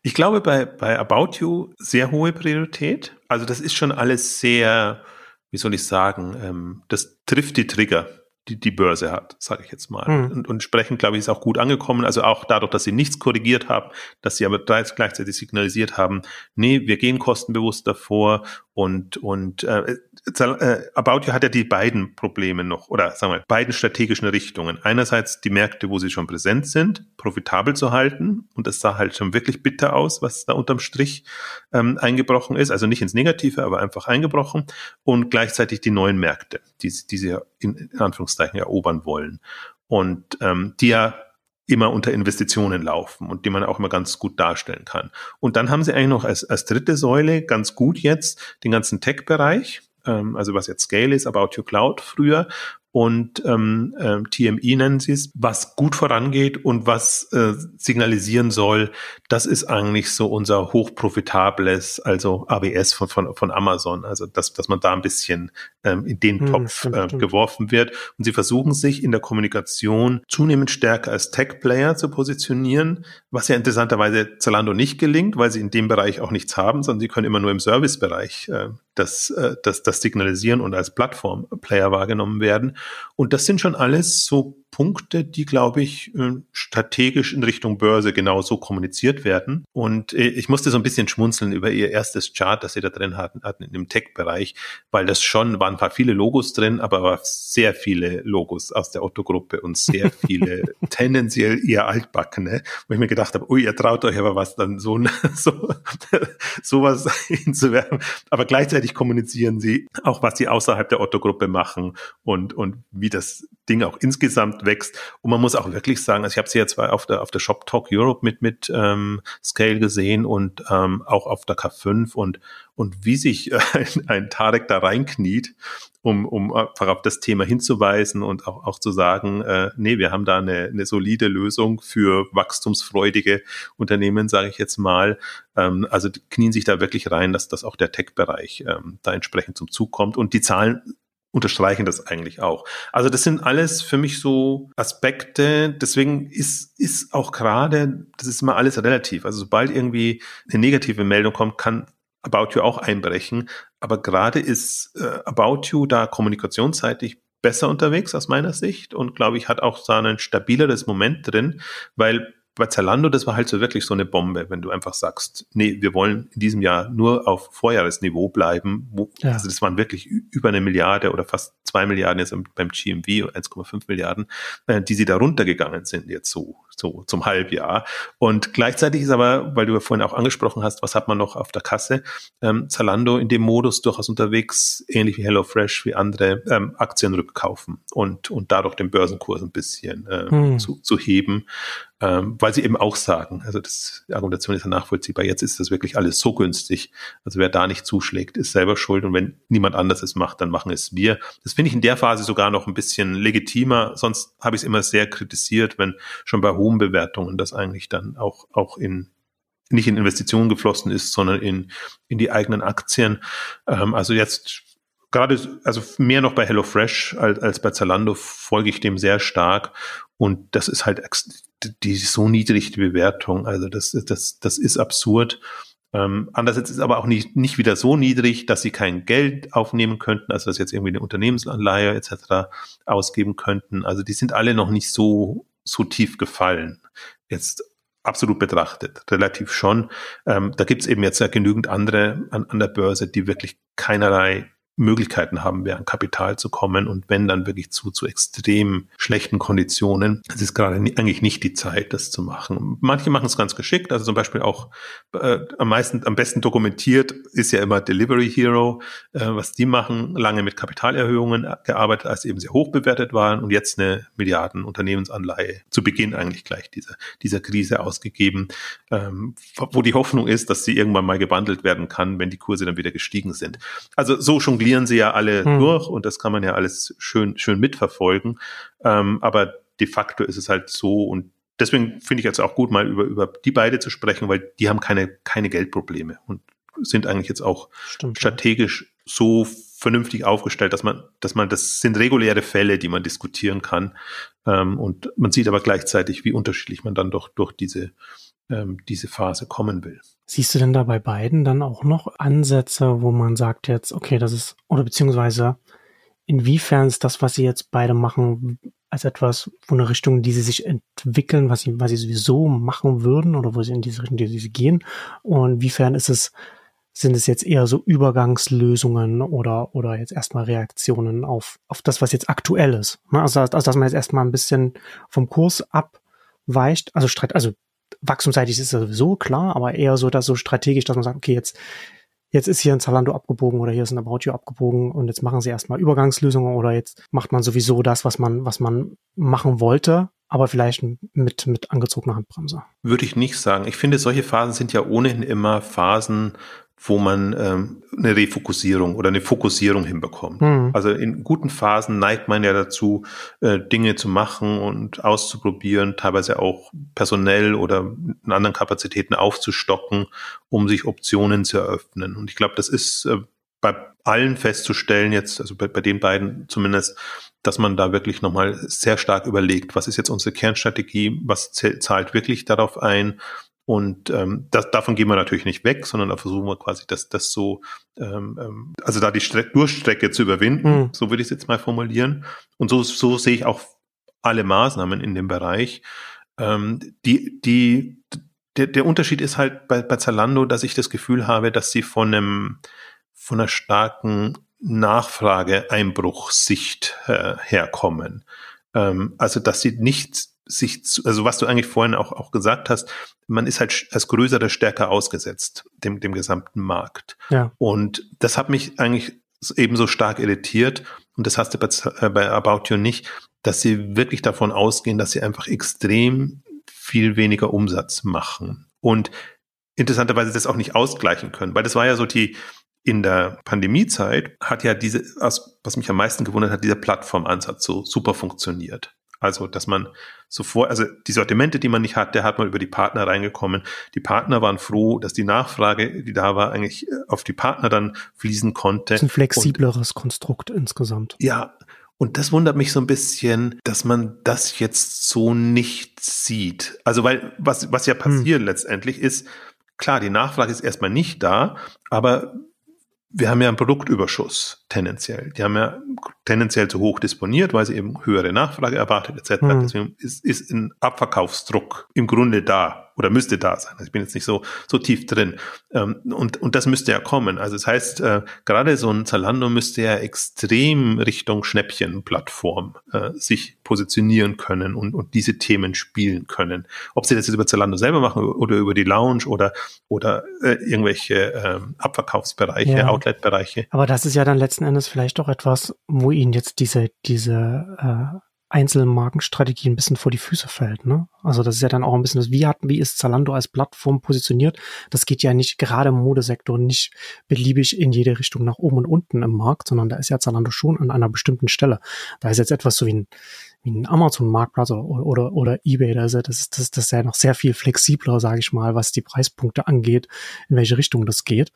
Ich glaube bei, bei About You sehr hohe Priorität. Also das ist schon alles sehr, wie soll ich sagen, ähm, das trifft die Trigger die, die Börse hat, sage ich jetzt mal. Mhm. Und, und entsprechend, glaube ich, ist auch gut angekommen. Also auch dadurch, dass sie nichts korrigiert haben, dass sie aber gleichzeitig signalisiert haben, nee, wir gehen kostenbewusst davor und, und äh, äh, About You hat ja die beiden Probleme noch, oder sagen wir, beiden strategischen Richtungen. Einerseits die Märkte, wo sie schon präsent sind, profitabel zu halten. Und das sah halt schon wirklich bitter aus, was da unterm Strich ähm, eingebrochen ist. Also nicht ins Negative, aber einfach eingebrochen. Und gleichzeitig die neuen Märkte, die, die sie in, in Anführungszeichen erobern wollen. Und ähm, die ja immer unter Investitionen laufen und die man auch immer ganz gut darstellen kann. Und dann haben sie eigentlich noch als, als dritte Säule ganz gut jetzt den ganzen Tech-Bereich, ähm, also was jetzt Scale ist, About Your Cloud früher, und ähm, äh, TMI nennen sie es, was gut vorangeht und was äh, signalisieren soll, das ist eigentlich so unser hochprofitables, also AWS von, von, von Amazon, also dass, dass man da ein bisschen ähm, in den hm, Topf äh, geworfen wird. Und sie versuchen sich in der Kommunikation zunehmend stärker als Tech-Player zu positionieren, was ja interessanterweise Zalando nicht gelingt, weil sie in dem Bereich auch nichts haben, sondern sie können immer nur im Servicebereich äh, das, äh, das, das signalisieren und als Plattform-Player wahrgenommen werden. Und das sind schon alles so Punkte, die, glaube ich, äh, strategisch in Richtung Börse genauso kommuniziert werden. Und äh, ich musste so ein bisschen schmunzeln über ihr erstes Chart, das sie da drin hatten, hatten in dem Tech-Bereich, weil das schon waren ein paar viele Logos drin, aber sehr viele Logos aus der Otto-Gruppe und sehr viele <laughs> tendenziell eher altbackene, wo ich mir gedacht habe, ui, ihr traut euch aber was dann so, <laughs> so sowas <laughs> hinzuwerfen. Aber gleichzeitig kommunizieren sie auch, was sie außerhalb der Otto-Gruppe machen und, und wie das Ding auch insgesamt wächst. Und man muss auch wirklich sagen, also ich habe sie jetzt auf der, auf der Shop Talk Europe mit, mit ähm, Scale gesehen und ähm, auch auf der K5 und, und wie sich ein, ein Tarek da reinkniet, um, um einfach auf das Thema hinzuweisen und auch, auch zu sagen, äh, nee, wir haben da eine, eine solide Lösung für wachstumsfreudige Unternehmen, sage ich jetzt mal. Ähm, also knien sich da wirklich rein, dass, dass auch der Tech-Bereich ähm, da entsprechend zum Zug kommt. Und die Zahlen unterstreichen das eigentlich auch. Also das sind alles für mich so Aspekte. Deswegen ist, ist auch gerade, das ist immer alles relativ. Also sobald irgendwie eine negative Meldung kommt, kann About You auch einbrechen. Aber gerade ist äh, About You da kommunikationsseitig besser unterwegs aus meiner Sicht und glaube ich hat auch so ein stabileres Moment drin, weil bei Zalando, das war halt so wirklich so eine Bombe, wenn du einfach sagst, nee, wir wollen in diesem Jahr nur auf Vorjahresniveau bleiben. Wo, ja. Also das waren wirklich über eine Milliarde oder fast zwei Milliarden jetzt beim GMV, 1,5 Milliarden, äh, die sie da runtergegangen sind jetzt so, so zum Halbjahr. Und gleichzeitig ist aber, weil du ja vorhin auch angesprochen hast, was hat man noch auf der Kasse, ähm, Zalando in dem Modus durchaus unterwegs, ähnlich wie HelloFresh, wie andere ähm, Aktien rückkaufen und, und dadurch den Börsenkurs ein bisschen äh, hm. zu, zu heben ähm, weil sie eben auch sagen, also das, die Argumentation ist ja nachvollziehbar, jetzt ist das wirklich alles so günstig, also wer da nicht zuschlägt, ist selber schuld und wenn niemand anders es macht, dann machen es wir. Das finde ich in der Phase sogar noch ein bisschen legitimer, sonst habe ich es immer sehr kritisiert, wenn schon bei hohen Bewertungen das eigentlich dann auch, auch in nicht in Investitionen geflossen ist, sondern in, in die eigenen Aktien. Ähm, also jetzt gerade, also mehr noch bei HelloFresh als, als bei Zalando folge ich dem sehr stark. Und das ist halt die so niedrig die Bewertung. Also das, das, das ist absurd. Ähm, andererseits ist es aber auch nicht, nicht wieder so niedrig, dass sie kein Geld aufnehmen könnten, also dass jetzt irgendwie eine Unternehmensanleihe etc. ausgeben könnten. Also die sind alle noch nicht so, so tief gefallen. Jetzt absolut betrachtet, relativ schon. Ähm, da gibt's eben jetzt ja genügend andere an, an der Börse, die wirklich keinerlei Möglichkeiten haben wir, an Kapital zu kommen und wenn dann wirklich zu, zu extrem schlechten Konditionen. Es ist gerade eigentlich nicht die Zeit, das zu machen. Manche machen es ganz geschickt, also zum Beispiel auch äh, am meisten, am besten dokumentiert ist ja immer Delivery Hero, äh, was die machen, lange mit Kapitalerhöhungen gearbeitet, als eben sehr hoch bewertet waren und jetzt eine Milliarden Unternehmensanleihe zu Beginn eigentlich gleich dieser, dieser Krise ausgegeben, ähm, wo die Hoffnung ist, dass sie irgendwann mal gewandelt werden kann, wenn die Kurse dann wieder gestiegen sind. Also so schon jonglieren sie ja alle hm. durch und das kann man ja alles schön, schön mitverfolgen. Ähm, aber de facto ist es halt so und deswegen finde ich jetzt auch gut, mal über, über die beide zu sprechen, weil die haben keine, keine Geldprobleme und sind eigentlich jetzt auch Stimmt, strategisch ja. so vernünftig aufgestellt, dass man, dass man, das sind reguläre Fälle, die man diskutieren kann. Ähm, und man sieht aber gleichzeitig, wie unterschiedlich man dann doch durch diese ähm, diese Phase kommen will. Siehst du denn da bei beiden dann auch noch Ansätze, wo man sagt jetzt, okay, das ist, oder beziehungsweise inwiefern ist das, was sie jetzt beide machen, als etwas, wo eine Richtung, die sie sich entwickeln, was sie, was sie sowieso machen würden oder wo sie in diese Richtung, die sie gehen? Und inwiefern ist es, sind es jetzt eher so Übergangslösungen oder, oder jetzt erstmal Reaktionen auf, auf das, was jetzt aktuell ist? Ne? Also, also, dass man jetzt erstmal ein bisschen vom Kurs abweicht, also Streit, also wachstumsseitig ist das sowieso klar, aber eher so, dass so strategisch, dass man sagt, okay, jetzt, jetzt ist hier ein Zalando abgebogen oder hier ist ein About You abgebogen und jetzt machen sie erstmal Übergangslösungen oder jetzt macht man sowieso das, was man, was man machen wollte, aber vielleicht mit, mit angezogener Handbremse. Würde ich nicht sagen. Ich finde, solche Phasen sind ja ohnehin immer Phasen, wo man ähm, eine Refokussierung oder eine Fokussierung hinbekommt. Mhm. Also in guten Phasen neigt man ja dazu, äh, Dinge zu machen und auszuprobieren, teilweise auch personell oder in anderen Kapazitäten aufzustocken, um sich Optionen zu eröffnen. Und ich glaube, das ist äh, bei allen festzustellen jetzt, also bei, bei den beiden zumindest, dass man da wirklich nochmal sehr stark überlegt, was ist jetzt unsere Kernstrategie, was zahlt wirklich darauf ein, und ähm, das, davon gehen wir natürlich nicht weg, sondern da versuchen wir quasi, das, das so, ähm, ähm also da die Stre Durchstrecke zu überwinden, mhm. so würde ich es jetzt mal formulieren. Und so, so sehe ich auch alle Maßnahmen in dem Bereich. Ähm, die, die, der, der Unterschied ist halt bei, bei Zalando, dass ich das Gefühl habe, dass sie von einem, von einer starken Nachfrageeinbruchsicht äh, herkommen. Ähm, also, dass sie nicht sich, zu, also was du eigentlich vorhin auch, auch gesagt hast, man ist halt als größere stärker ausgesetzt, dem, dem gesamten Markt. Ja. Und das hat mich eigentlich ebenso stark irritiert. Und das hast du bei, äh, bei About You nicht, dass sie wirklich davon ausgehen, dass sie einfach extrem viel weniger Umsatz machen. Und interessanterweise das auch nicht ausgleichen können, weil das war ja so die, in der Pandemiezeit hat ja diese, was mich am meisten gewundert hat, dieser Plattformansatz so super funktioniert. Also, dass man sofort, also die Sortimente, die man nicht hat, der hat man über die Partner reingekommen. Die Partner waren froh, dass die Nachfrage, die da war, eigentlich äh, auf die Partner dann fließen konnte. Das ist ein flexibleres und, Konstrukt insgesamt. Ja. Und das wundert mich so ein bisschen, dass man das jetzt so nicht sieht. Also, weil, was, was ja passiert hm. letztendlich ist, klar, die Nachfrage ist erstmal nicht da, aber wir haben ja einen Produktüberschuss. Tendenziell. Die haben ja tendenziell zu hoch disponiert, weil sie eben höhere Nachfrage erwartet etc. Mhm. Deswegen ist, ist ein Abverkaufsdruck im Grunde da oder müsste da sein. Also ich bin jetzt nicht so, so tief drin. Ähm, und, und das müsste ja kommen. Also das heißt, äh, gerade so ein Zalando müsste ja extrem Richtung Schnäppchenplattform äh, sich positionieren können und, und diese Themen spielen können. Ob sie das jetzt über Zalando selber machen oder über die Lounge oder, oder äh, irgendwelche äh, Abverkaufsbereiche, ja. Outlet-Bereiche. Aber das ist ja dann letzten Endes vielleicht doch etwas, wo ihnen jetzt diese, diese äh, Einzelmarkenstrategie ein bisschen vor die Füße fällt. Ne? Also das ist ja dann auch ein bisschen das, wie hat, wie ist Zalando als Plattform positioniert? Das geht ja nicht gerade im Modesektor nicht beliebig in jede Richtung nach oben und unten im Markt, sondern da ist ja Zalando schon an einer bestimmten Stelle. Da ist jetzt etwas so wie ein, wie ein Amazon-Marktplatz oder, oder, oder eBay, ist ja, das, das, das ist ja noch sehr viel flexibler, sage ich mal, was die Preispunkte angeht, in welche Richtung das geht.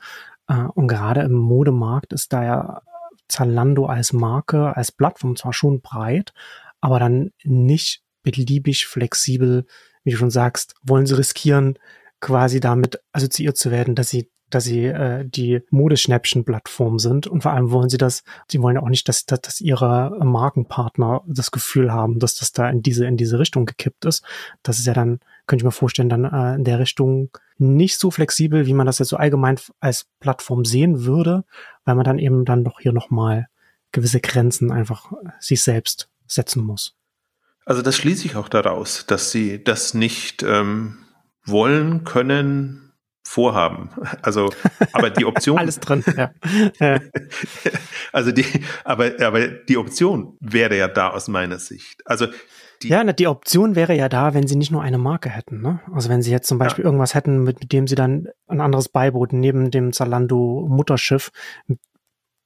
Äh, und gerade im Modemarkt ist da ja Zalando als Marke, als Plattform zwar schon breit, aber dann nicht beliebig flexibel, wie du schon sagst, wollen sie riskieren, quasi damit assoziiert zu werden, dass sie dass sie äh, die Modeschnäppchen-Plattform sind und vor allem wollen sie das, sie wollen auch nicht, dass, dass, dass ihre Markenpartner das Gefühl haben, dass das da in diese in diese Richtung gekippt ist. Das ist ja dann, könnte ich mir vorstellen, dann äh, in der Richtung nicht so flexibel, wie man das jetzt so allgemein als Plattform sehen würde, weil man dann eben dann doch hier nochmal gewisse Grenzen einfach sich selbst setzen muss. Also das schließe ich auch daraus, dass sie das nicht ähm, wollen, können, vorhaben. <laughs> Also, aber die <laughs> Option. Alles drin, <laughs> ja. also die, aber, aber die Option wäre ja da aus meiner Sicht. Also die ja, die Option wäre ja da, wenn sie nicht nur eine Marke hätten. Ne? Also wenn sie jetzt zum Beispiel ja. irgendwas hätten, mit, mit, dem sie dann ein anderes Beiboot neben dem Zalando Mutterschiff,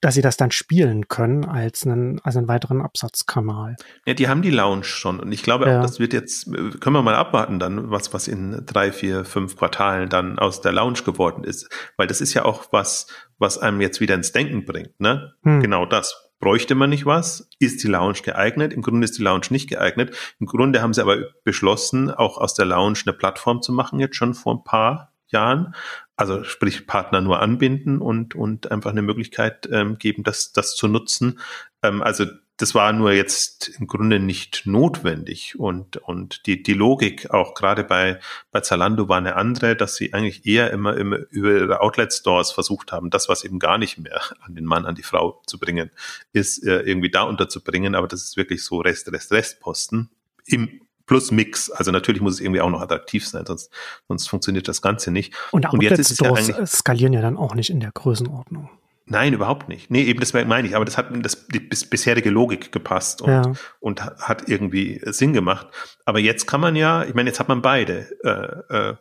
dass sie das dann spielen können als einen, als einen weiteren Absatzkanal. Ja, die haben die Lounge schon und ich glaube ja. auch, das wird jetzt, können wir mal abwarten dann, was, was in drei, vier, fünf Quartalen dann aus der Lounge geworden ist. Weil das ist ja auch was, was einem jetzt wieder ins Denken bringt, ne? Hm. Genau das. Bräuchte man nicht was? Ist die Lounge geeignet? Im Grunde ist die Lounge nicht geeignet. Im Grunde haben sie aber beschlossen, auch aus der Lounge eine Plattform zu machen, jetzt schon vor ein paar Jahren. Also sprich Partner nur anbinden und, und einfach eine Möglichkeit ähm, geben, das, das zu nutzen. Ähm, also das war nur jetzt im Grunde nicht notwendig und, und die, die Logik auch gerade bei, bei Zalando war eine andere, dass sie eigentlich eher immer, immer über ihre Outlet-Stores versucht haben, das, was eben gar nicht mehr an den Mann, an die Frau zu bringen, ist, äh, irgendwie da unterzubringen. Aber das ist wirklich so Rest, Rest, Restposten im plus Mix. Also natürlich muss es irgendwie auch noch attraktiv sein, sonst, sonst funktioniert das Ganze nicht. Und, und jetzt ist es ja skalieren ja dann auch nicht in der Größenordnung. Nein, überhaupt nicht. Nee, eben das meine ich, aber das hat das, die bisherige Logik gepasst und, ja. und hat irgendwie Sinn gemacht. Aber jetzt kann man ja, ich meine, jetzt hat man beide äh, äh,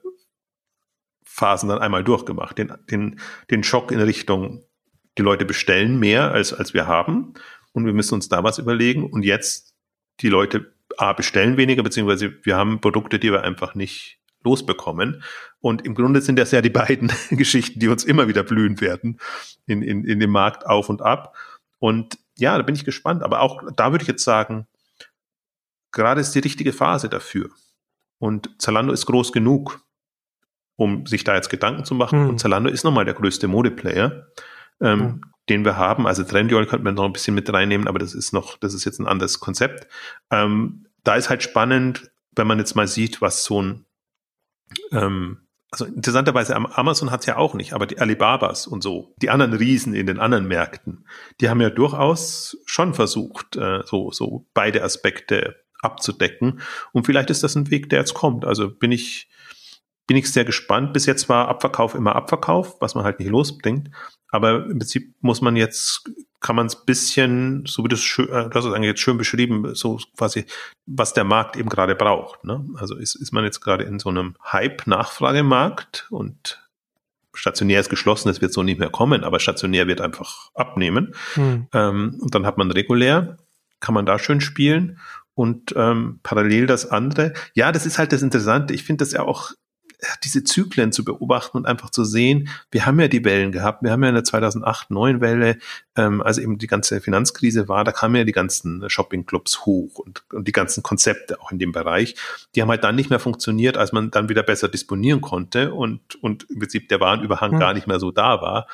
Phasen dann einmal durchgemacht. Den, den, den Schock in Richtung, die Leute bestellen mehr, als, als wir haben und wir müssen uns da was überlegen. Und jetzt die Leute A, bestellen weniger, beziehungsweise wir haben Produkte, die wir einfach nicht losbekommen. Und im Grunde sind das ja die beiden <laughs> Geschichten, die uns immer wieder blühen werden in, in, in dem Markt auf und ab. Und ja, da bin ich gespannt. Aber auch da würde ich jetzt sagen, gerade ist die richtige Phase dafür. Und Zalando ist groß genug, um sich da jetzt Gedanken zu machen. Mhm. Und Zalando ist nochmal der größte Modeplayer. Ähm, mhm den wir haben. Also Trendyol könnte man noch ein bisschen mit reinnehmen, aber das ist noch, das ist jetzt ein anderes Konzept. Ähm, da ist halt spannend, wenn man jetzt mal sieht, was so ein, ähm, also interessanterweise Amazon hat es ja auch nicht, aber die Alibabas und so, die anderen Riesen in den anderen Märkten, die haben ja durchaus schon versucht, äh, so, so beide Aspekte abzudecken. Und vielleicht ist das ein Weg, der jetzt kommt. Also bin ich, bin ich sehr gespannt. Bis jetzt war Abverkauf immer Abverkauf, was man halt nicht losbringt. Aber im Prinzip muss man jetzt, kann man es bisschen, so wie du es schön, äh, du hast es eigentlich jetzt schön beschrieben, so quasi, was der Markt eben gerade braucht. Ne? Also ist, ist man jetzt gerade in so einem Hype-Nachfragemarkt und stationär ist geschlossen, es wird so nicht mehr kommen, aber stationär wird einfach abnehmen. Hm. Ähm, und dann hat man regulär, kann man da schön spielen und ähm, parallel das andere. Ja, das ist halt das Interessante. Ich finde das ja auch diese Zyklen zu beobachten und einfach zu sehen, wir haben ja die Wellen gehabt, wir haben ja eine 2008-9 Welle, ähm, als eben die ganze Finanzkrise war, da kamen ja die ganzen Shoppingclubs hoch und, und die ganzen Konzepte auch in dem Bereich. Die haben halt dann nicht mehr funktioniert, als man dann wieder besser disponieren konnte und, und im Prinzip der Warenüberhang mhm. gar nicht mehr so da war.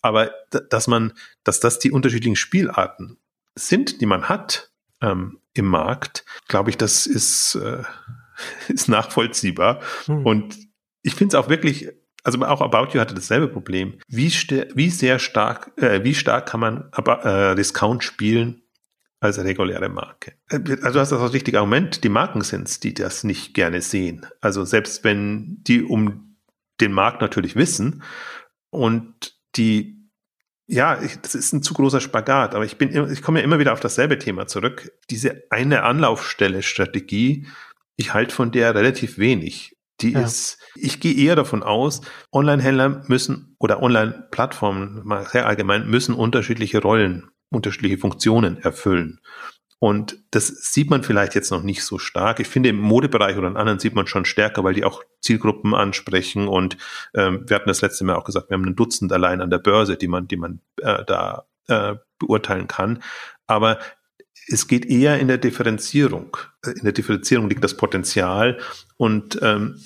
Aber dass man, dass das die unterschiedlichen Spielarten sind, die man hat ähm, im Markt, glaube ich, das ist, äh, <laughs> ist nachvollziehbar. Hm. Und ich finde es auch wirklich, also auch About You hatte dasselbe Problem. Wie, wie sehr stark, äh, wie stark kann man äh, Discount spielen als reguläre Marke? Äh, also du hast das auch richtig Argument. Die Marken sind es, die das nicht gerne sehen. Also selbst wenn die um den Markt natürlich wissen und die ja, ich, das ist ein zu großer Spagat, aber ich bin, ich komme ja immer wieder auf dasselbe Thema zurück. Diese eine Anlaufstelle-Strategie, ich halte von der relativ wenig. Die ja. ist, ich gehe eher davon aus, Online-Händler müssen oder Online-Plattformen sehr allgemein müssen unterschiedliche Rollen, unterschiedliche Funktionen erfüllen. Und das sieht man vielleicht jetzt noch nicht so stark. Ich finde, im Modebereich oder in anderen sieht man schon stärker, weil die auch Zielgruppen ansprechen. Und ähm, wir hatten das letzte Mal auch gesagt, wir haben ein Dutzend allein an der Börse, die man, die man äh, da äh, beurteilen kann. Aber es geht eher in der Differenzierung. In der Differenzierung liegt das Potenzial. Und ähm,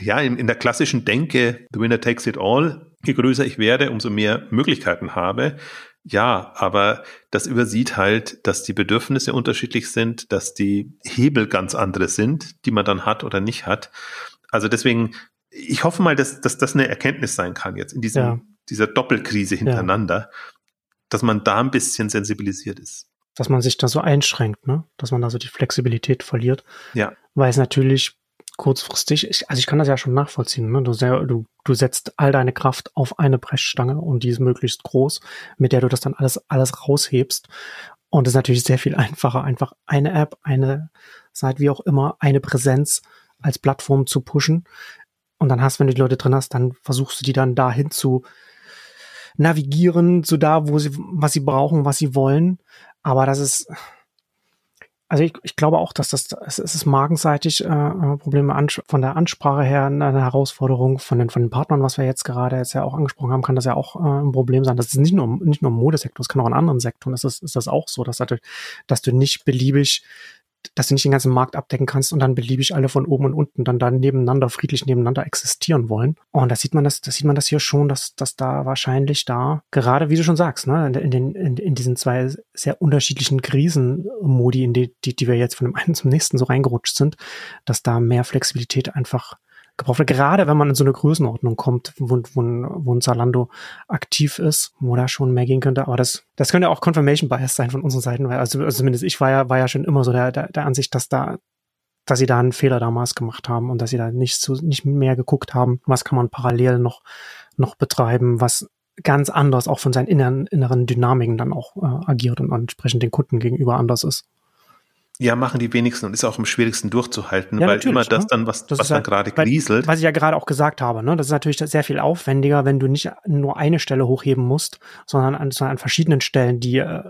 ja, in, in der klassischen Denke, the winner takes it all, je größer ich werde, umso mehr Möglichkeiten habe. Ja, aber das übersieht halt, dass die Bedürfnisse unterschiedlich sind, dass die Hebel ganz andere sind, die man dann hat oder nicht hat. Also deswegen, ich hoffe mal, dass, dass das eine Erkenntnis sein kann jetzt in diesem, ja. dieser Doppelkrise hintereinander, ja. dass man da ein bisschen sensibilisiert ist. Dass man sich da so einschränkt, ne? Dass man da so die Flexibilität verliert. Ja. Weil es natürlich kurzfristig, ich, also ich kann das ja schon nachvollziehen, ne? du, sehr, du, du setzt all deine Kraft auf eine Brechstange und die ist möglichst groß, mit der du das dann alles, alles raushebst. Und es ist natürlich sehr viel einfacher, einfach eine App, eine Seite, wie auch immer, eine Präsenz als Plattform zu pushen. Und dann hast, wenn du die Leute drin hast, dann versuchst du die dann dahin zu navigieren, zu da, wo sie, was sie brauchen, was sie wollen. Aber das ist, also ich, ich glaube auch, dass das es ist markenseitig äh, äh Probleme von der Ansprache her eine Herausforderung von den von den Partnern, was wir jetzt gerade jetzt ja auch angesprochen haben, kann das ja auch äh, ein Problem sein. Das ist nicht nur nicht nur im Modesektor, es kann auch in anderen Sektoren. Ist das ist das auch so, dass dass du nicht beliebig dass du nicht den ganzen Markt abdecken kannst und dann beliebig alle von oben und unten dann da nebeneinander, friedlich nebeneinander existieren wollen. Und da sieht man das, da sieht man das hier schon, dass, dass da wahrscheinlich da, gerade wie du schon sagst, ne, in, den, in, in diesen zwei sehr unterschiedlichen Krisenmodi, in die, die, die wir jetzt von dem einen zum nächsten so reingerutscht sind, dass da mehr Flexibilität einfach gebraucht wird. Gerade wenn man in so eine Größenordnung kommt, wo, wo, wo ein Zalando aktiv ist, wo da schon mehr gehen könnte. Aber das, das könnte auch Confirmation Bias sein von unseren Seiten, weil also, also zumindest ich war ja, war ja schon immer so der, der, der Ansicht, dass da dass sie da einen Fehler damals gemacht haben und dass sie da nicht so nicht mehr geguckt haben, was kann man parallel noch noch betreiben, was ganz anders auch von seinen inneren inneren Dynamiken dann auch äh, agiert und entsprechend den Kunden gegenüber anders ist. Ja, machen die wenigsten und ist auch am schwierigsten durchzuhalten, ja, weil immer das ne? dann, was, das was dann halt, gerade grieselt. Was ich ja gerade auch gesagt habe, ne? das ist natürlich sehr viel aufwendiger, wenn du nicht nur eine Stelle hochheben musst, sondern an, sondern an verschiedenen Stellen, die äh,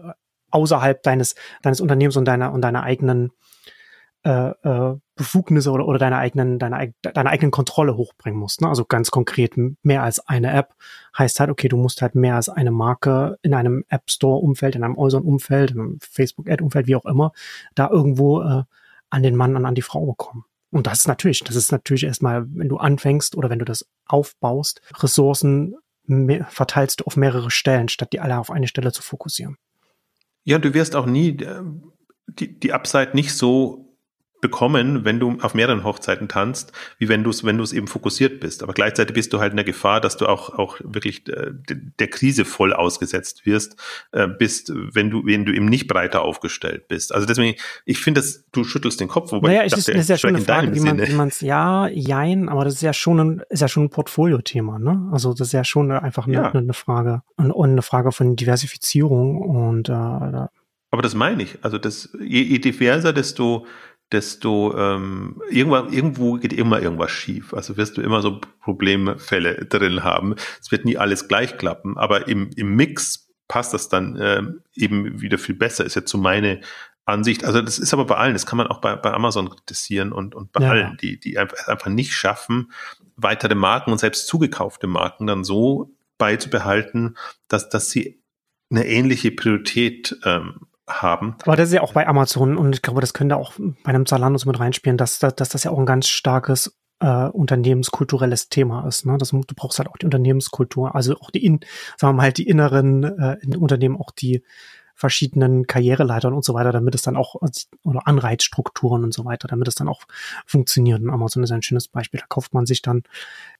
außerhalb deines, deines Unternehmens und deiner, und deiner eigenen äh, äh, Befugnisse oder, oder deine eigenen, deine, deine eigenen Kontrolle hochbringen musst. Ne? Also ganz konkret mehr als eine App heißt halt, okay, du musst halt mehr als eine Marke in einem App Store Umfeld, in einem äußeren Umfeld, in einem Facebook Ad Umfeld, wie auch immer, da irgendwo äh, an den Mann und an die Frau bekommen. Und das ist natürlich, das ist natürlich erstmal, wenn du anfängst oder wenn du das aufbaust, Ressourcen mehr, verteilst du auf mehrere Stellen, statt die alle auf eine Stelle zu fokussieren. Ja, du wirst auch nie äh, die, die Upside nicht so bekommen, wenn du auf mehreren Hochzeiten tanzt, wie wenn du es, wenn du es eben fokussiert bist. Aber gleichzeitig bist du halt in der Gefahr, dass du auch, auch wirklich äh, der Krise voll ausgesetzt wirst, äh, bist, wenn du, wenn du eben nicht breiter aufgestellt bist. Also deswegen, ich finde, dass du schüttelst den Kopf, wobei naja, ich dachte, das ist ja schon eine Frage, wie man, wie man es, ja, jein, aber das ist ja schon ein, ist ja schon ein Portfolio-Thema, ne? Also das ist ja schon einfach eine, ja. eine Frage und, und eine Frage von Diversifizierung und äh, aber das meine ich. Also das, je, je diverser, desto desto ähm, irgendwann, irgendwo geht immer irgendwas schief. Also wirst du immer so Problemfälle drin haben. Es wird nie alles gleich klappen, aber im, im Mix passt das dann ähm, eben wieder viel besser, ist jetzt so meine Ansicht. Also das ist aber bei allen, das kann man auch bei, bei Amazon kritisieren und, und bei ja. allen, die, die einfach, einfach nicht schaffen, weitere Marken und selbst zugekaufte Marken dann so beizubehalten, dass, dass sie eine ähnliche Priorität ähm, haben. Aber das ist ja auch bei Amazon und ich glaube, das könnte auch bei einem Zalando so mit reinspielen, dass, dass, dass das ja auch ein ganz starkes äh, unternehmenskulturelles Thema ist. Ne? Das, du brauchst halt auch die Unternehmenskultur, also auch die in, sagen wir mal halt die inneren äh, in Unternehmen auch die verschiedenen Karriereleitern und so weiter, damit es dann auch oder Anreizstrukturen und so weiter, damit es dann auch funktioniert. Und Amazon ist ein schönes Beispiel. Da kauft man sich dann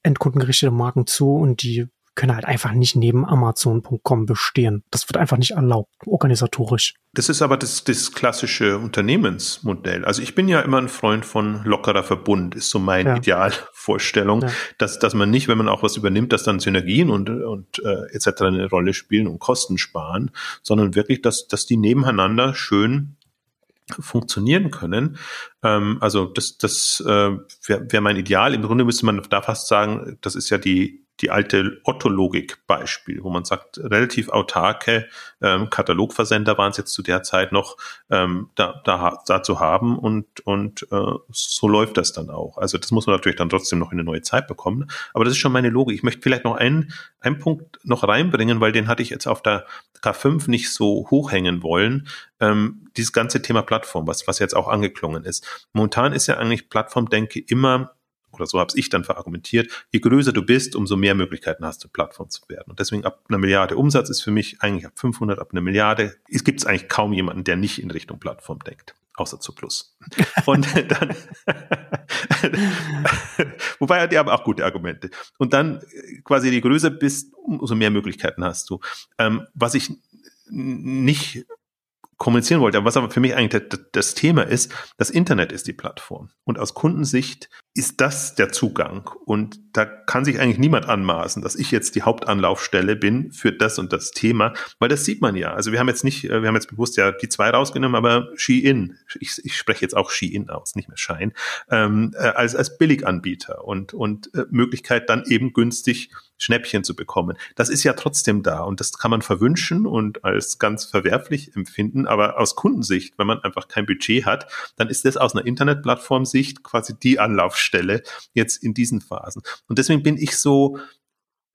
endkundengerichtete Marken zu und die können halt einfach nicht neben Amazon.com bestehen. Das wird einfach nicht erlaubt, organisatorisch. Das ist aber das, das klassische Unternehmensmodell. Also ich bin ja immer ein Freund von lockerer Verbund, ist so meine ja. Idealvorstellung, ja. dass, dass man nicht, wenn man auch was übernimmt, dass dann Synergien und, und äh, etc. eine Rolle spielen und Kosten sparen, sondern wirklich, dass, dass die nebeneinander schön funktionieren können. Ähm, also das, das äh, wäre wär mein Ideal. Im Grunde müsste man da fast sagen, das ist ja die die alte Otto-Logik-Beispiel, wo man sagt, relativ autarke ähm, Katalogversender waren es jetzt zu der Zeit noch ähm, da, da, da zu haben und, und äh, so läuft das dann auch. Also das muss man natürlich dann trotzdem noch in eine neue Zeit bekommen. Aber das ist schon meine Logik. Ich möchte vielleicht noch einen, einen Punkt noch reinbringen, weil den hatte ich jetzt auf der K5 nicht so hochhängen wollen. Ähm, dieses ganze Thema Plattform, was, was jetzt auch angeklungen ist. Momentan ist ja eigentlich Plattformdenke immer oder so habe ich dann verargumentiert, je größer du bist, umso mehr Möglichkeiten hast du, Plattform zu werden. Und deswegen ab einer Milliarde Umsatz ist für mich eigentlich ab 500, ab einer Milliarde, es gibt eigentlich kaum jemanden, der nicht in Richtung Plattform denkt. Außer zu Plus. Und <laughs> dann, <laughs> wobei hat die aber auch gute Argumente. Und dann quasi je größer bist, umso mehr Möglichkeiten hast du. Ähm, was ich nicht kommunizieren wollte, was aber für mich eigentlich das Thema ist, das Internet ist die Plattform. Und aus Kundensicht ist das der Zugang. Und da kann sich eigentlich niemand anmaßen, dass ich jetzt die Hauptanlaufstelle bin für das und das Thema, weil das sieht man ja. Also wir haben jetzt nicht, wir haben jetzt bewusst ja die zwei rausgenommen, aber Shein, ich, ich spreche jetzt auch Shein aus, nicht mehr Shine, ähm, äh, als, als Billiganbieter und, und äh, Möglichkeit dann eben günstig Schnäppchen zu bekommen. Das ist ja trotzdem da und das kann man verwünschen und als ganz verwerflich empfinden, aber aus Kundensicht, wenn man einfach kein Budget hat, dann ist das aus einer Internetplattform-Sicht quasi die Anlaufstelle jetzt in diesen Phasen. Und deswegen bin ich so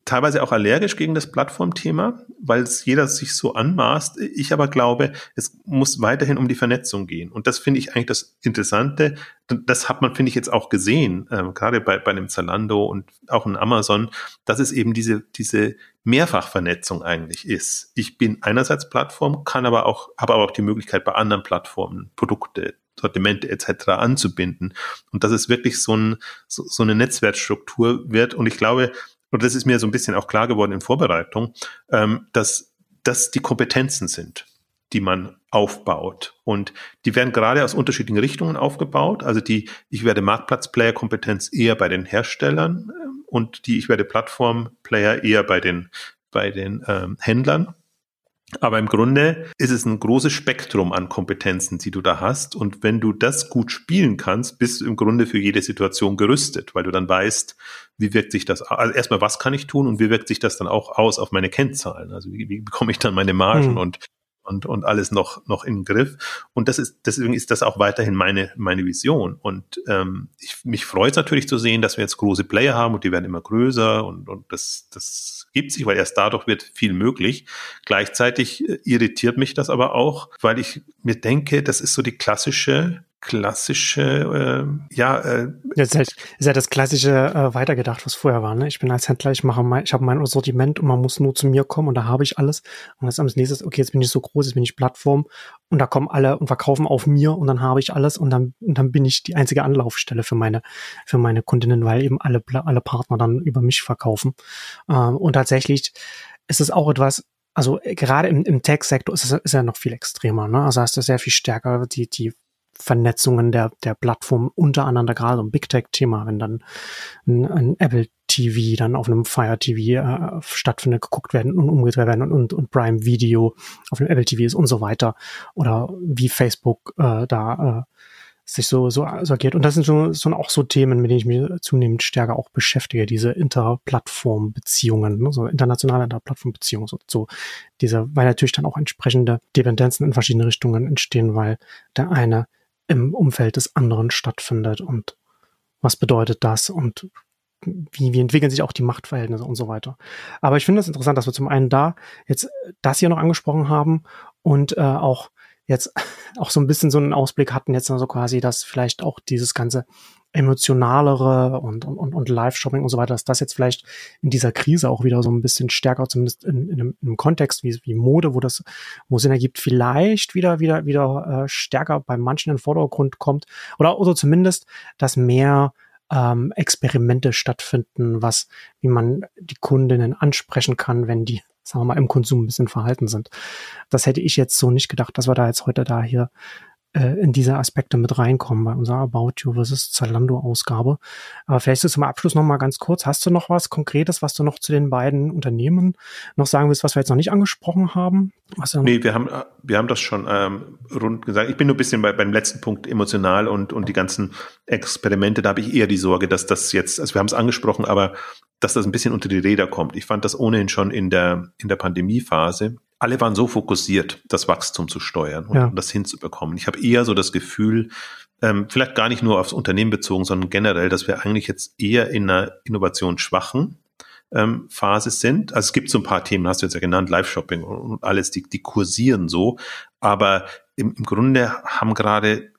teilweise auch allergisch gegen das Plattformthema, weil es jeder sich so anmaßt. Ich aber glaube, es muss weiterhin um die Vernetzung gehen. Und das finde ich eigentlich das Interessante. Das hat man, finde ich, jetzt auch gesehen, äh, gerade bei, bei dem Zalando und auch in Amazon, dass es eben diese, diese Mehrfachvernetzung eigentlich ist. Ich bin einerseits Plattform, kann aber auch, habe aber auch die Möglichkeit, bei anderen Plattformen Produkte Sortimente etc. anzubinden. Und dass es wirklich so, ein, so, so eine Netzwerkstruktur wird. Und ich glaube, und das ist mir so ein bisschen auch klar geworden in Vorbereitung, ähm, dass das die Kompetenzen sind, die man aufbaut. Und die werden gerade aus unterschiedlichen Richtungen aufgebaut. Also die, ich werde Marktplatz-Player-Kompetenz eher bei den Herstellern ähm, und die, ich werde Plattform-Player eher bei den, bei den ähm, Händlern. Aber im Grunde ist es ein großes Spektrum an Kompetenzen, die du da hast. Und wenn du das gut spielen kannst, bist du im Grunde für jede Situation gerüstet, weil du dann weißt, wie wirkt sich das, also erstmal, was kann ich tun und wie wirkt sich das dann auch aus auf meine Kennzahlen? Also wie, wie bekomme ich dann meine Margen mhm. und und, und alles noch, noch im Griff. Und das ist, deswegen ist das auch weiterhin meine, meine Vision. Und ähm, ich, mich freut es natürlich zu sehen, dass wir jetzt große Player haben und die werden immer größer und, und das, das gibt sich, weil erst dadurch wird viel möglich. Gleichzeitig äh, irritiert mich das aber auch, weil ich mir denke, das ist so die klassische klassische, äh, ja. Äh, das ist, halt, ist ja das klassische äh, weitergedacht, was vorher war. Ne? Ich bin als Händler, ich mache mein, ich habe mein Sortiment und man muss nur zu mir kommen und da habe ich alles. Und jetzt als nächstes, okay, jetzt bin ich so groß, jetzt bin ich Plattform und da kommen alle und verkaufen auf mir und dann habe ich alles und dann und dann bin ich die einzige Anlaufstelle für meine für meine Kundinnen, weil eben alle alle Partner dann über mich verkaufen. Ähm, und tatsächlich ist es auch etwas, also gerade im, im Tech-Sektor ist es ist ja noch viel extremer. Ne? Also hast du sehr viel stärker die die Vernetzungen der, der Plattform untereinander, gerade so ein Big Tech-Thema, wenn dann ein, ein, Apple TV dann auf einem Fire TV äh, stattfindet, geguckt werden und umgedreht werden und, und, und Prime Video auf dem Apple TV ist und so weiter. Oder wie Facebook äh, da äh, sich so, so, so agiert. Und das sind so, so auch so Themen, mit denen ich mich zunehmend stärker auch beschäftige, diese Interplattform-Beziehungen, ne, so internationale Interplattform-Beziehungen, so, so diese, weil natürlich dann auch entsprechende Dependenzen in verschiedene Richtungen entstehen, weil der eine im Umfeld des anderen stattfindet und was bedeutet das und wie, wie entwickeln sich auch die Machtverhältnisse und so weiter. Aber ich finde es das interessant, dass wir zum einen da jetzt das hier noch angesprochen haben und äh, auch jetzt <laughs> auch so ein bisschen so einen Ausblick hatten, jetzt also quasi, dass vielleicht auch dieses ganze emotionalere und, und, und Live-Shopping und so weiter, dass das jetzt vielleicht in dieser Krise auch wieder so ein bisschen stärker, zumindest in, in, einem, in einem Kontext wie, wie Mode, wo das, wo Sinn ergibt, vielleicht wieder, wieder, wieder äh, stärker bei manchen in den Vordergrund kommt. Oder, oder zumindest, dass mehr ähm, Experimente stattfinden, was, wie man die Kundinnen ansprechen kann, wenn die, sagen wir mal, im Konsum ein bisschen verhalten sind. Das hätte ich jetzt so nicht gedacht, dass wir da jetzt heute da hier in diese Aspekte mit reinkommen bei unserer About You versus Zalando Ausgabe. Aber vielleicht ist zum Abschluss noch mal ganz kurz. Hast du noch was Konkretes, was du noch zu den beiden Unternehmen noch sagen willst, was wir jetzt noch nicht angesprochen haben? Was nee, wir haben, wir haben das schon ähm, rund gesagt. Ich bin nur ein bisschen bei, beim letzten Punkt emotional und, und die ganzen Experimente. Da habe ich eher die Sorge, dass das jetzt, also wir haben es angesprochen, aber dass das ein bisschen unter die Räder kommt. Ich fand das ohnehin schon in der, in der Pandemiephase alle waren so fokussiert, das Wachstum zu steuern und ja. um das hinzubekommen. Ich habe eher so das Gefühl, ähm, vielleicht gar nicht nur aufs Unternehmen bezogen, sondern generell, dass wir eigentlich jetzt eher in einer innovationsschwachen ähm, Phase sind. Also es gibt so ein paar Themen, hast du jetzt ja genannt, Live-Shopping und alles, die, die kursieren so. Aber im, im Grunde haben gerade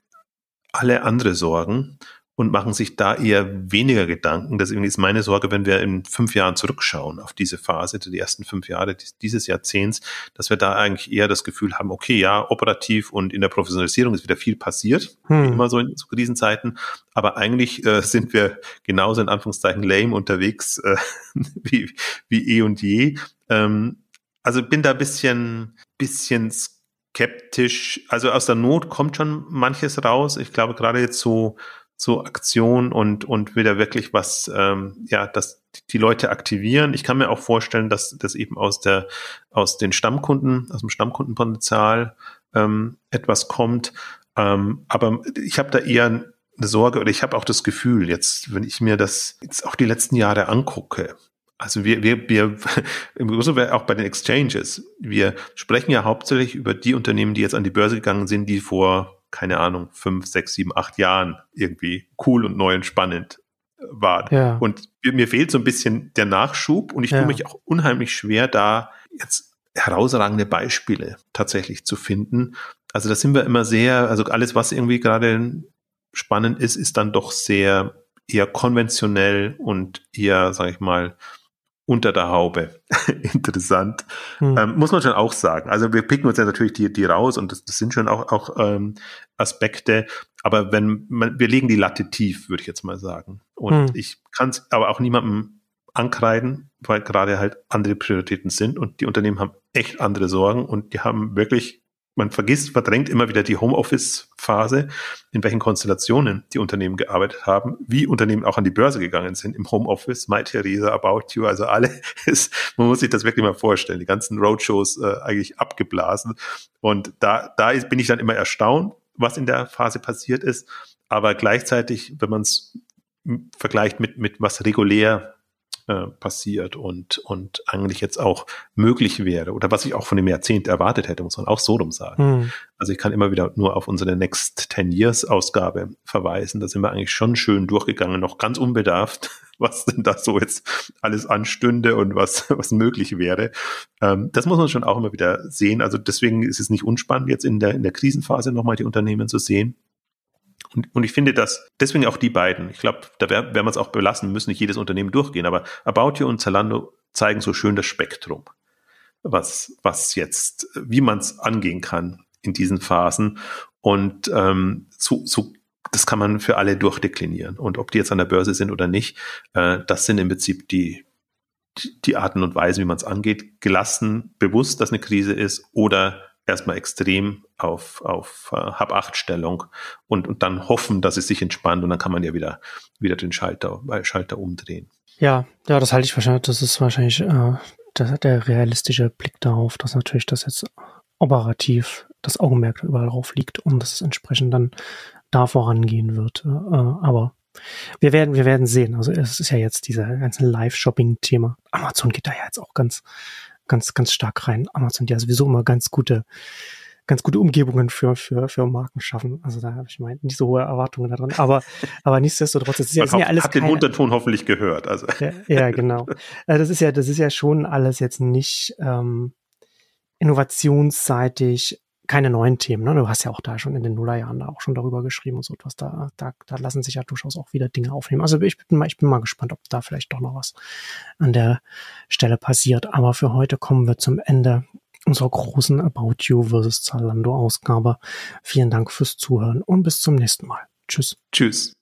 alle andere Sorgen und machen sich da eher weniger Gedanken. Deswegen ist meine Sorge, wenn wir in fünf Jahren zurückschauen auf diese Phase, die ersten fünf Jahre dieses Jahrzehnts, dass wir da eigentlich eher das Gefühl haben, okay, ja, operativ und in der Professionalisierung ist wieder viel passiert, hm. immer so in so Krisenzeiten, aber eigentlich äh, sind wir genauso in Anführungszeichen lame unterwegs äh, <laughs> wie, wie eh und je. Ähm, also bin da bisschen, bisschen skeptisch. Also aus der Not kommt schon manches raus. Ich glaube, gerade jetzt so so Aktion und, und wieder wirklich was, ähm, ja, dass die Leute aktivieren. Ich kann mir auch vorstellen, dass das eben aus der, aus den Stammkunden, aus dem Stammkundenpotenzial ähm, etwas kommt. Ähm, aber ich habe da eher eine Sorge oder ich habe auch das Gefühl, jetzt, wenn ich mir das jetzt auch die letzten Jahre angucke, also wir, wir, wir, <laughs> im Grunde auch bei den Exchanges, wir sprechen ja hauptsächlich über die Unternehmen, die jetzt an die Börse gegangen sind, die vor keine Ahnung, fünf, sechs, sieben, acht Jahren irgendwie cool und neu und spannend war. Ja. Und mir fehlt so ein bisschen der Nachschub und ich ja. tue mich auch unheimlich schwer, da jetzt herausragende Beispiele tatsächlich zu finden. Also da sind wir immer sehr, also alles, was irgendwie gerade spannend ist, ist dann doch sehr eher konventionell und eher, sag ich mal, unter der Haube. <laughs> Interessant. Hm. Ähm, muss man schon auch sagen. Also wir picken uns ja natürlich die, die raus und das, das sind schon auch, auch ähm, Aspekte. Aber wenn man, wir legen die Latte tief, würde ich jetzt mal sagen. Und hm. ich kann es aber auch niemandem ankreiden, weil gerade halt andere Prioritäten sind und die Unternehmen haben echt andere Sorgen und die haben wirklich man vergisst, verdrängt immer wieder die Homeoffice-Phase, in welchen Konstellationen die Unternehmen gearbeitet haben, wie Unternehmen auch an die Börse gegangen sind im Homeoffice, My Theresa, About You, also alle, <laughs> ist, man muss sich das wirklich mal vorstellen, die ganzen Roadshows äh, eigentlich abgeblasen. Und da, da ist, bin ich dann immer erstaunt, was in der Phase passiert ist. Aber gleichzeitig, wenn man es vergleicht mit, mit was regulär äh, passiert und, und eigentlich jetzt auch möglich wäre oder was ich auch von dem Jahrzehnt erwartet hätte, muss man auch so rum sagen. Mhm. Also ich kann immer wieder nur auf unsere Next 10 Years Ausgabe verweisen. Da sind wir eigentlich schon schön durchgegangen, noch ganz unbedarft, <laughs> was denn da so jetzt alles anstünde und was, <laughs> was möglich wäre. Ähm, das muss man schon auch immer wieder sehen. Also deswegen ist es nicht unspannend, jetzt in der, in der Krisenphase nochmal die Unternehmen zu sehen. Und, und ich finde, dass deswegen auch die beiden, ich glaube, da werden wir es auch belassen, müssen nicht jedes Unternehmen durchgehen, aber About You und Zalando zeigen so schön das Spektrum, was, was jetzt, wie man es angehen kann in diesen Phasen. Und ähm, so, so, das kann man für alle durchdeklinieren. Und ob die jetzt an der Börse sind oder nicht, äh, das sind im Prinzip die, die Arten und Weisen, wie man es angeht. Gelassen, bewusst, dass eine Krise ist oder erstmal extrem auf, auf uh, Hab-Acht-Stellung und, und dann hoffen, dass es sich entspannt und dann kann man ja wieder, wieder den Schalter, äh, Schalter umdrehen. Ja, ja, das halte ich wahrscheinlich, das ist wahrscheinlich äh, das, der realistische Blick darauf, dass natürlich das jetzt operativ das Augenmerk überall drauf liegt und dass es entsprechend dann da vorangehen wird. Äh, aber wir werden, wir werden sehen. Also es ist ja jetzt dieser ganze Live-Shopping-Thema. Amazon geht da ja jetzt auch ganz, ganz, ganz stark rein. Amazon, die ja sowieso immer ganz gute, ganz gute Umgebungen für, für, für Marken schaffen. Also da habe ich mal nicht so hohe Erwartungen daran. Aber, <laughs> aber nichtsdestotrotz, das ist ja, ist ja alles. Hat den Unterton hoffentlich gehört. Also. Ja, ja, <laughs> genau. Äh, das ist ja, das ist ja schon alles jetzt nicht ähm, innovationsseitig keine neuen Themen. Ne? Du hast ja auch da schon in den Nullerjahren da auch schon darüber geschrieben und so etwas. Da, da, da lassen sich ja durchaus auch wieder Dinge aufnehmen. Also ich bin mal, ich bin mal gespannt, ob da vielleicht doch noch was an der Stelle passiert. Aber für heute kommen wir zum Ende unserer großen About You vs. Zalando Ausgabe. Vielen Dank fürs Zuhören und bis zum nächsten Mal. Tschüss. Tschüss.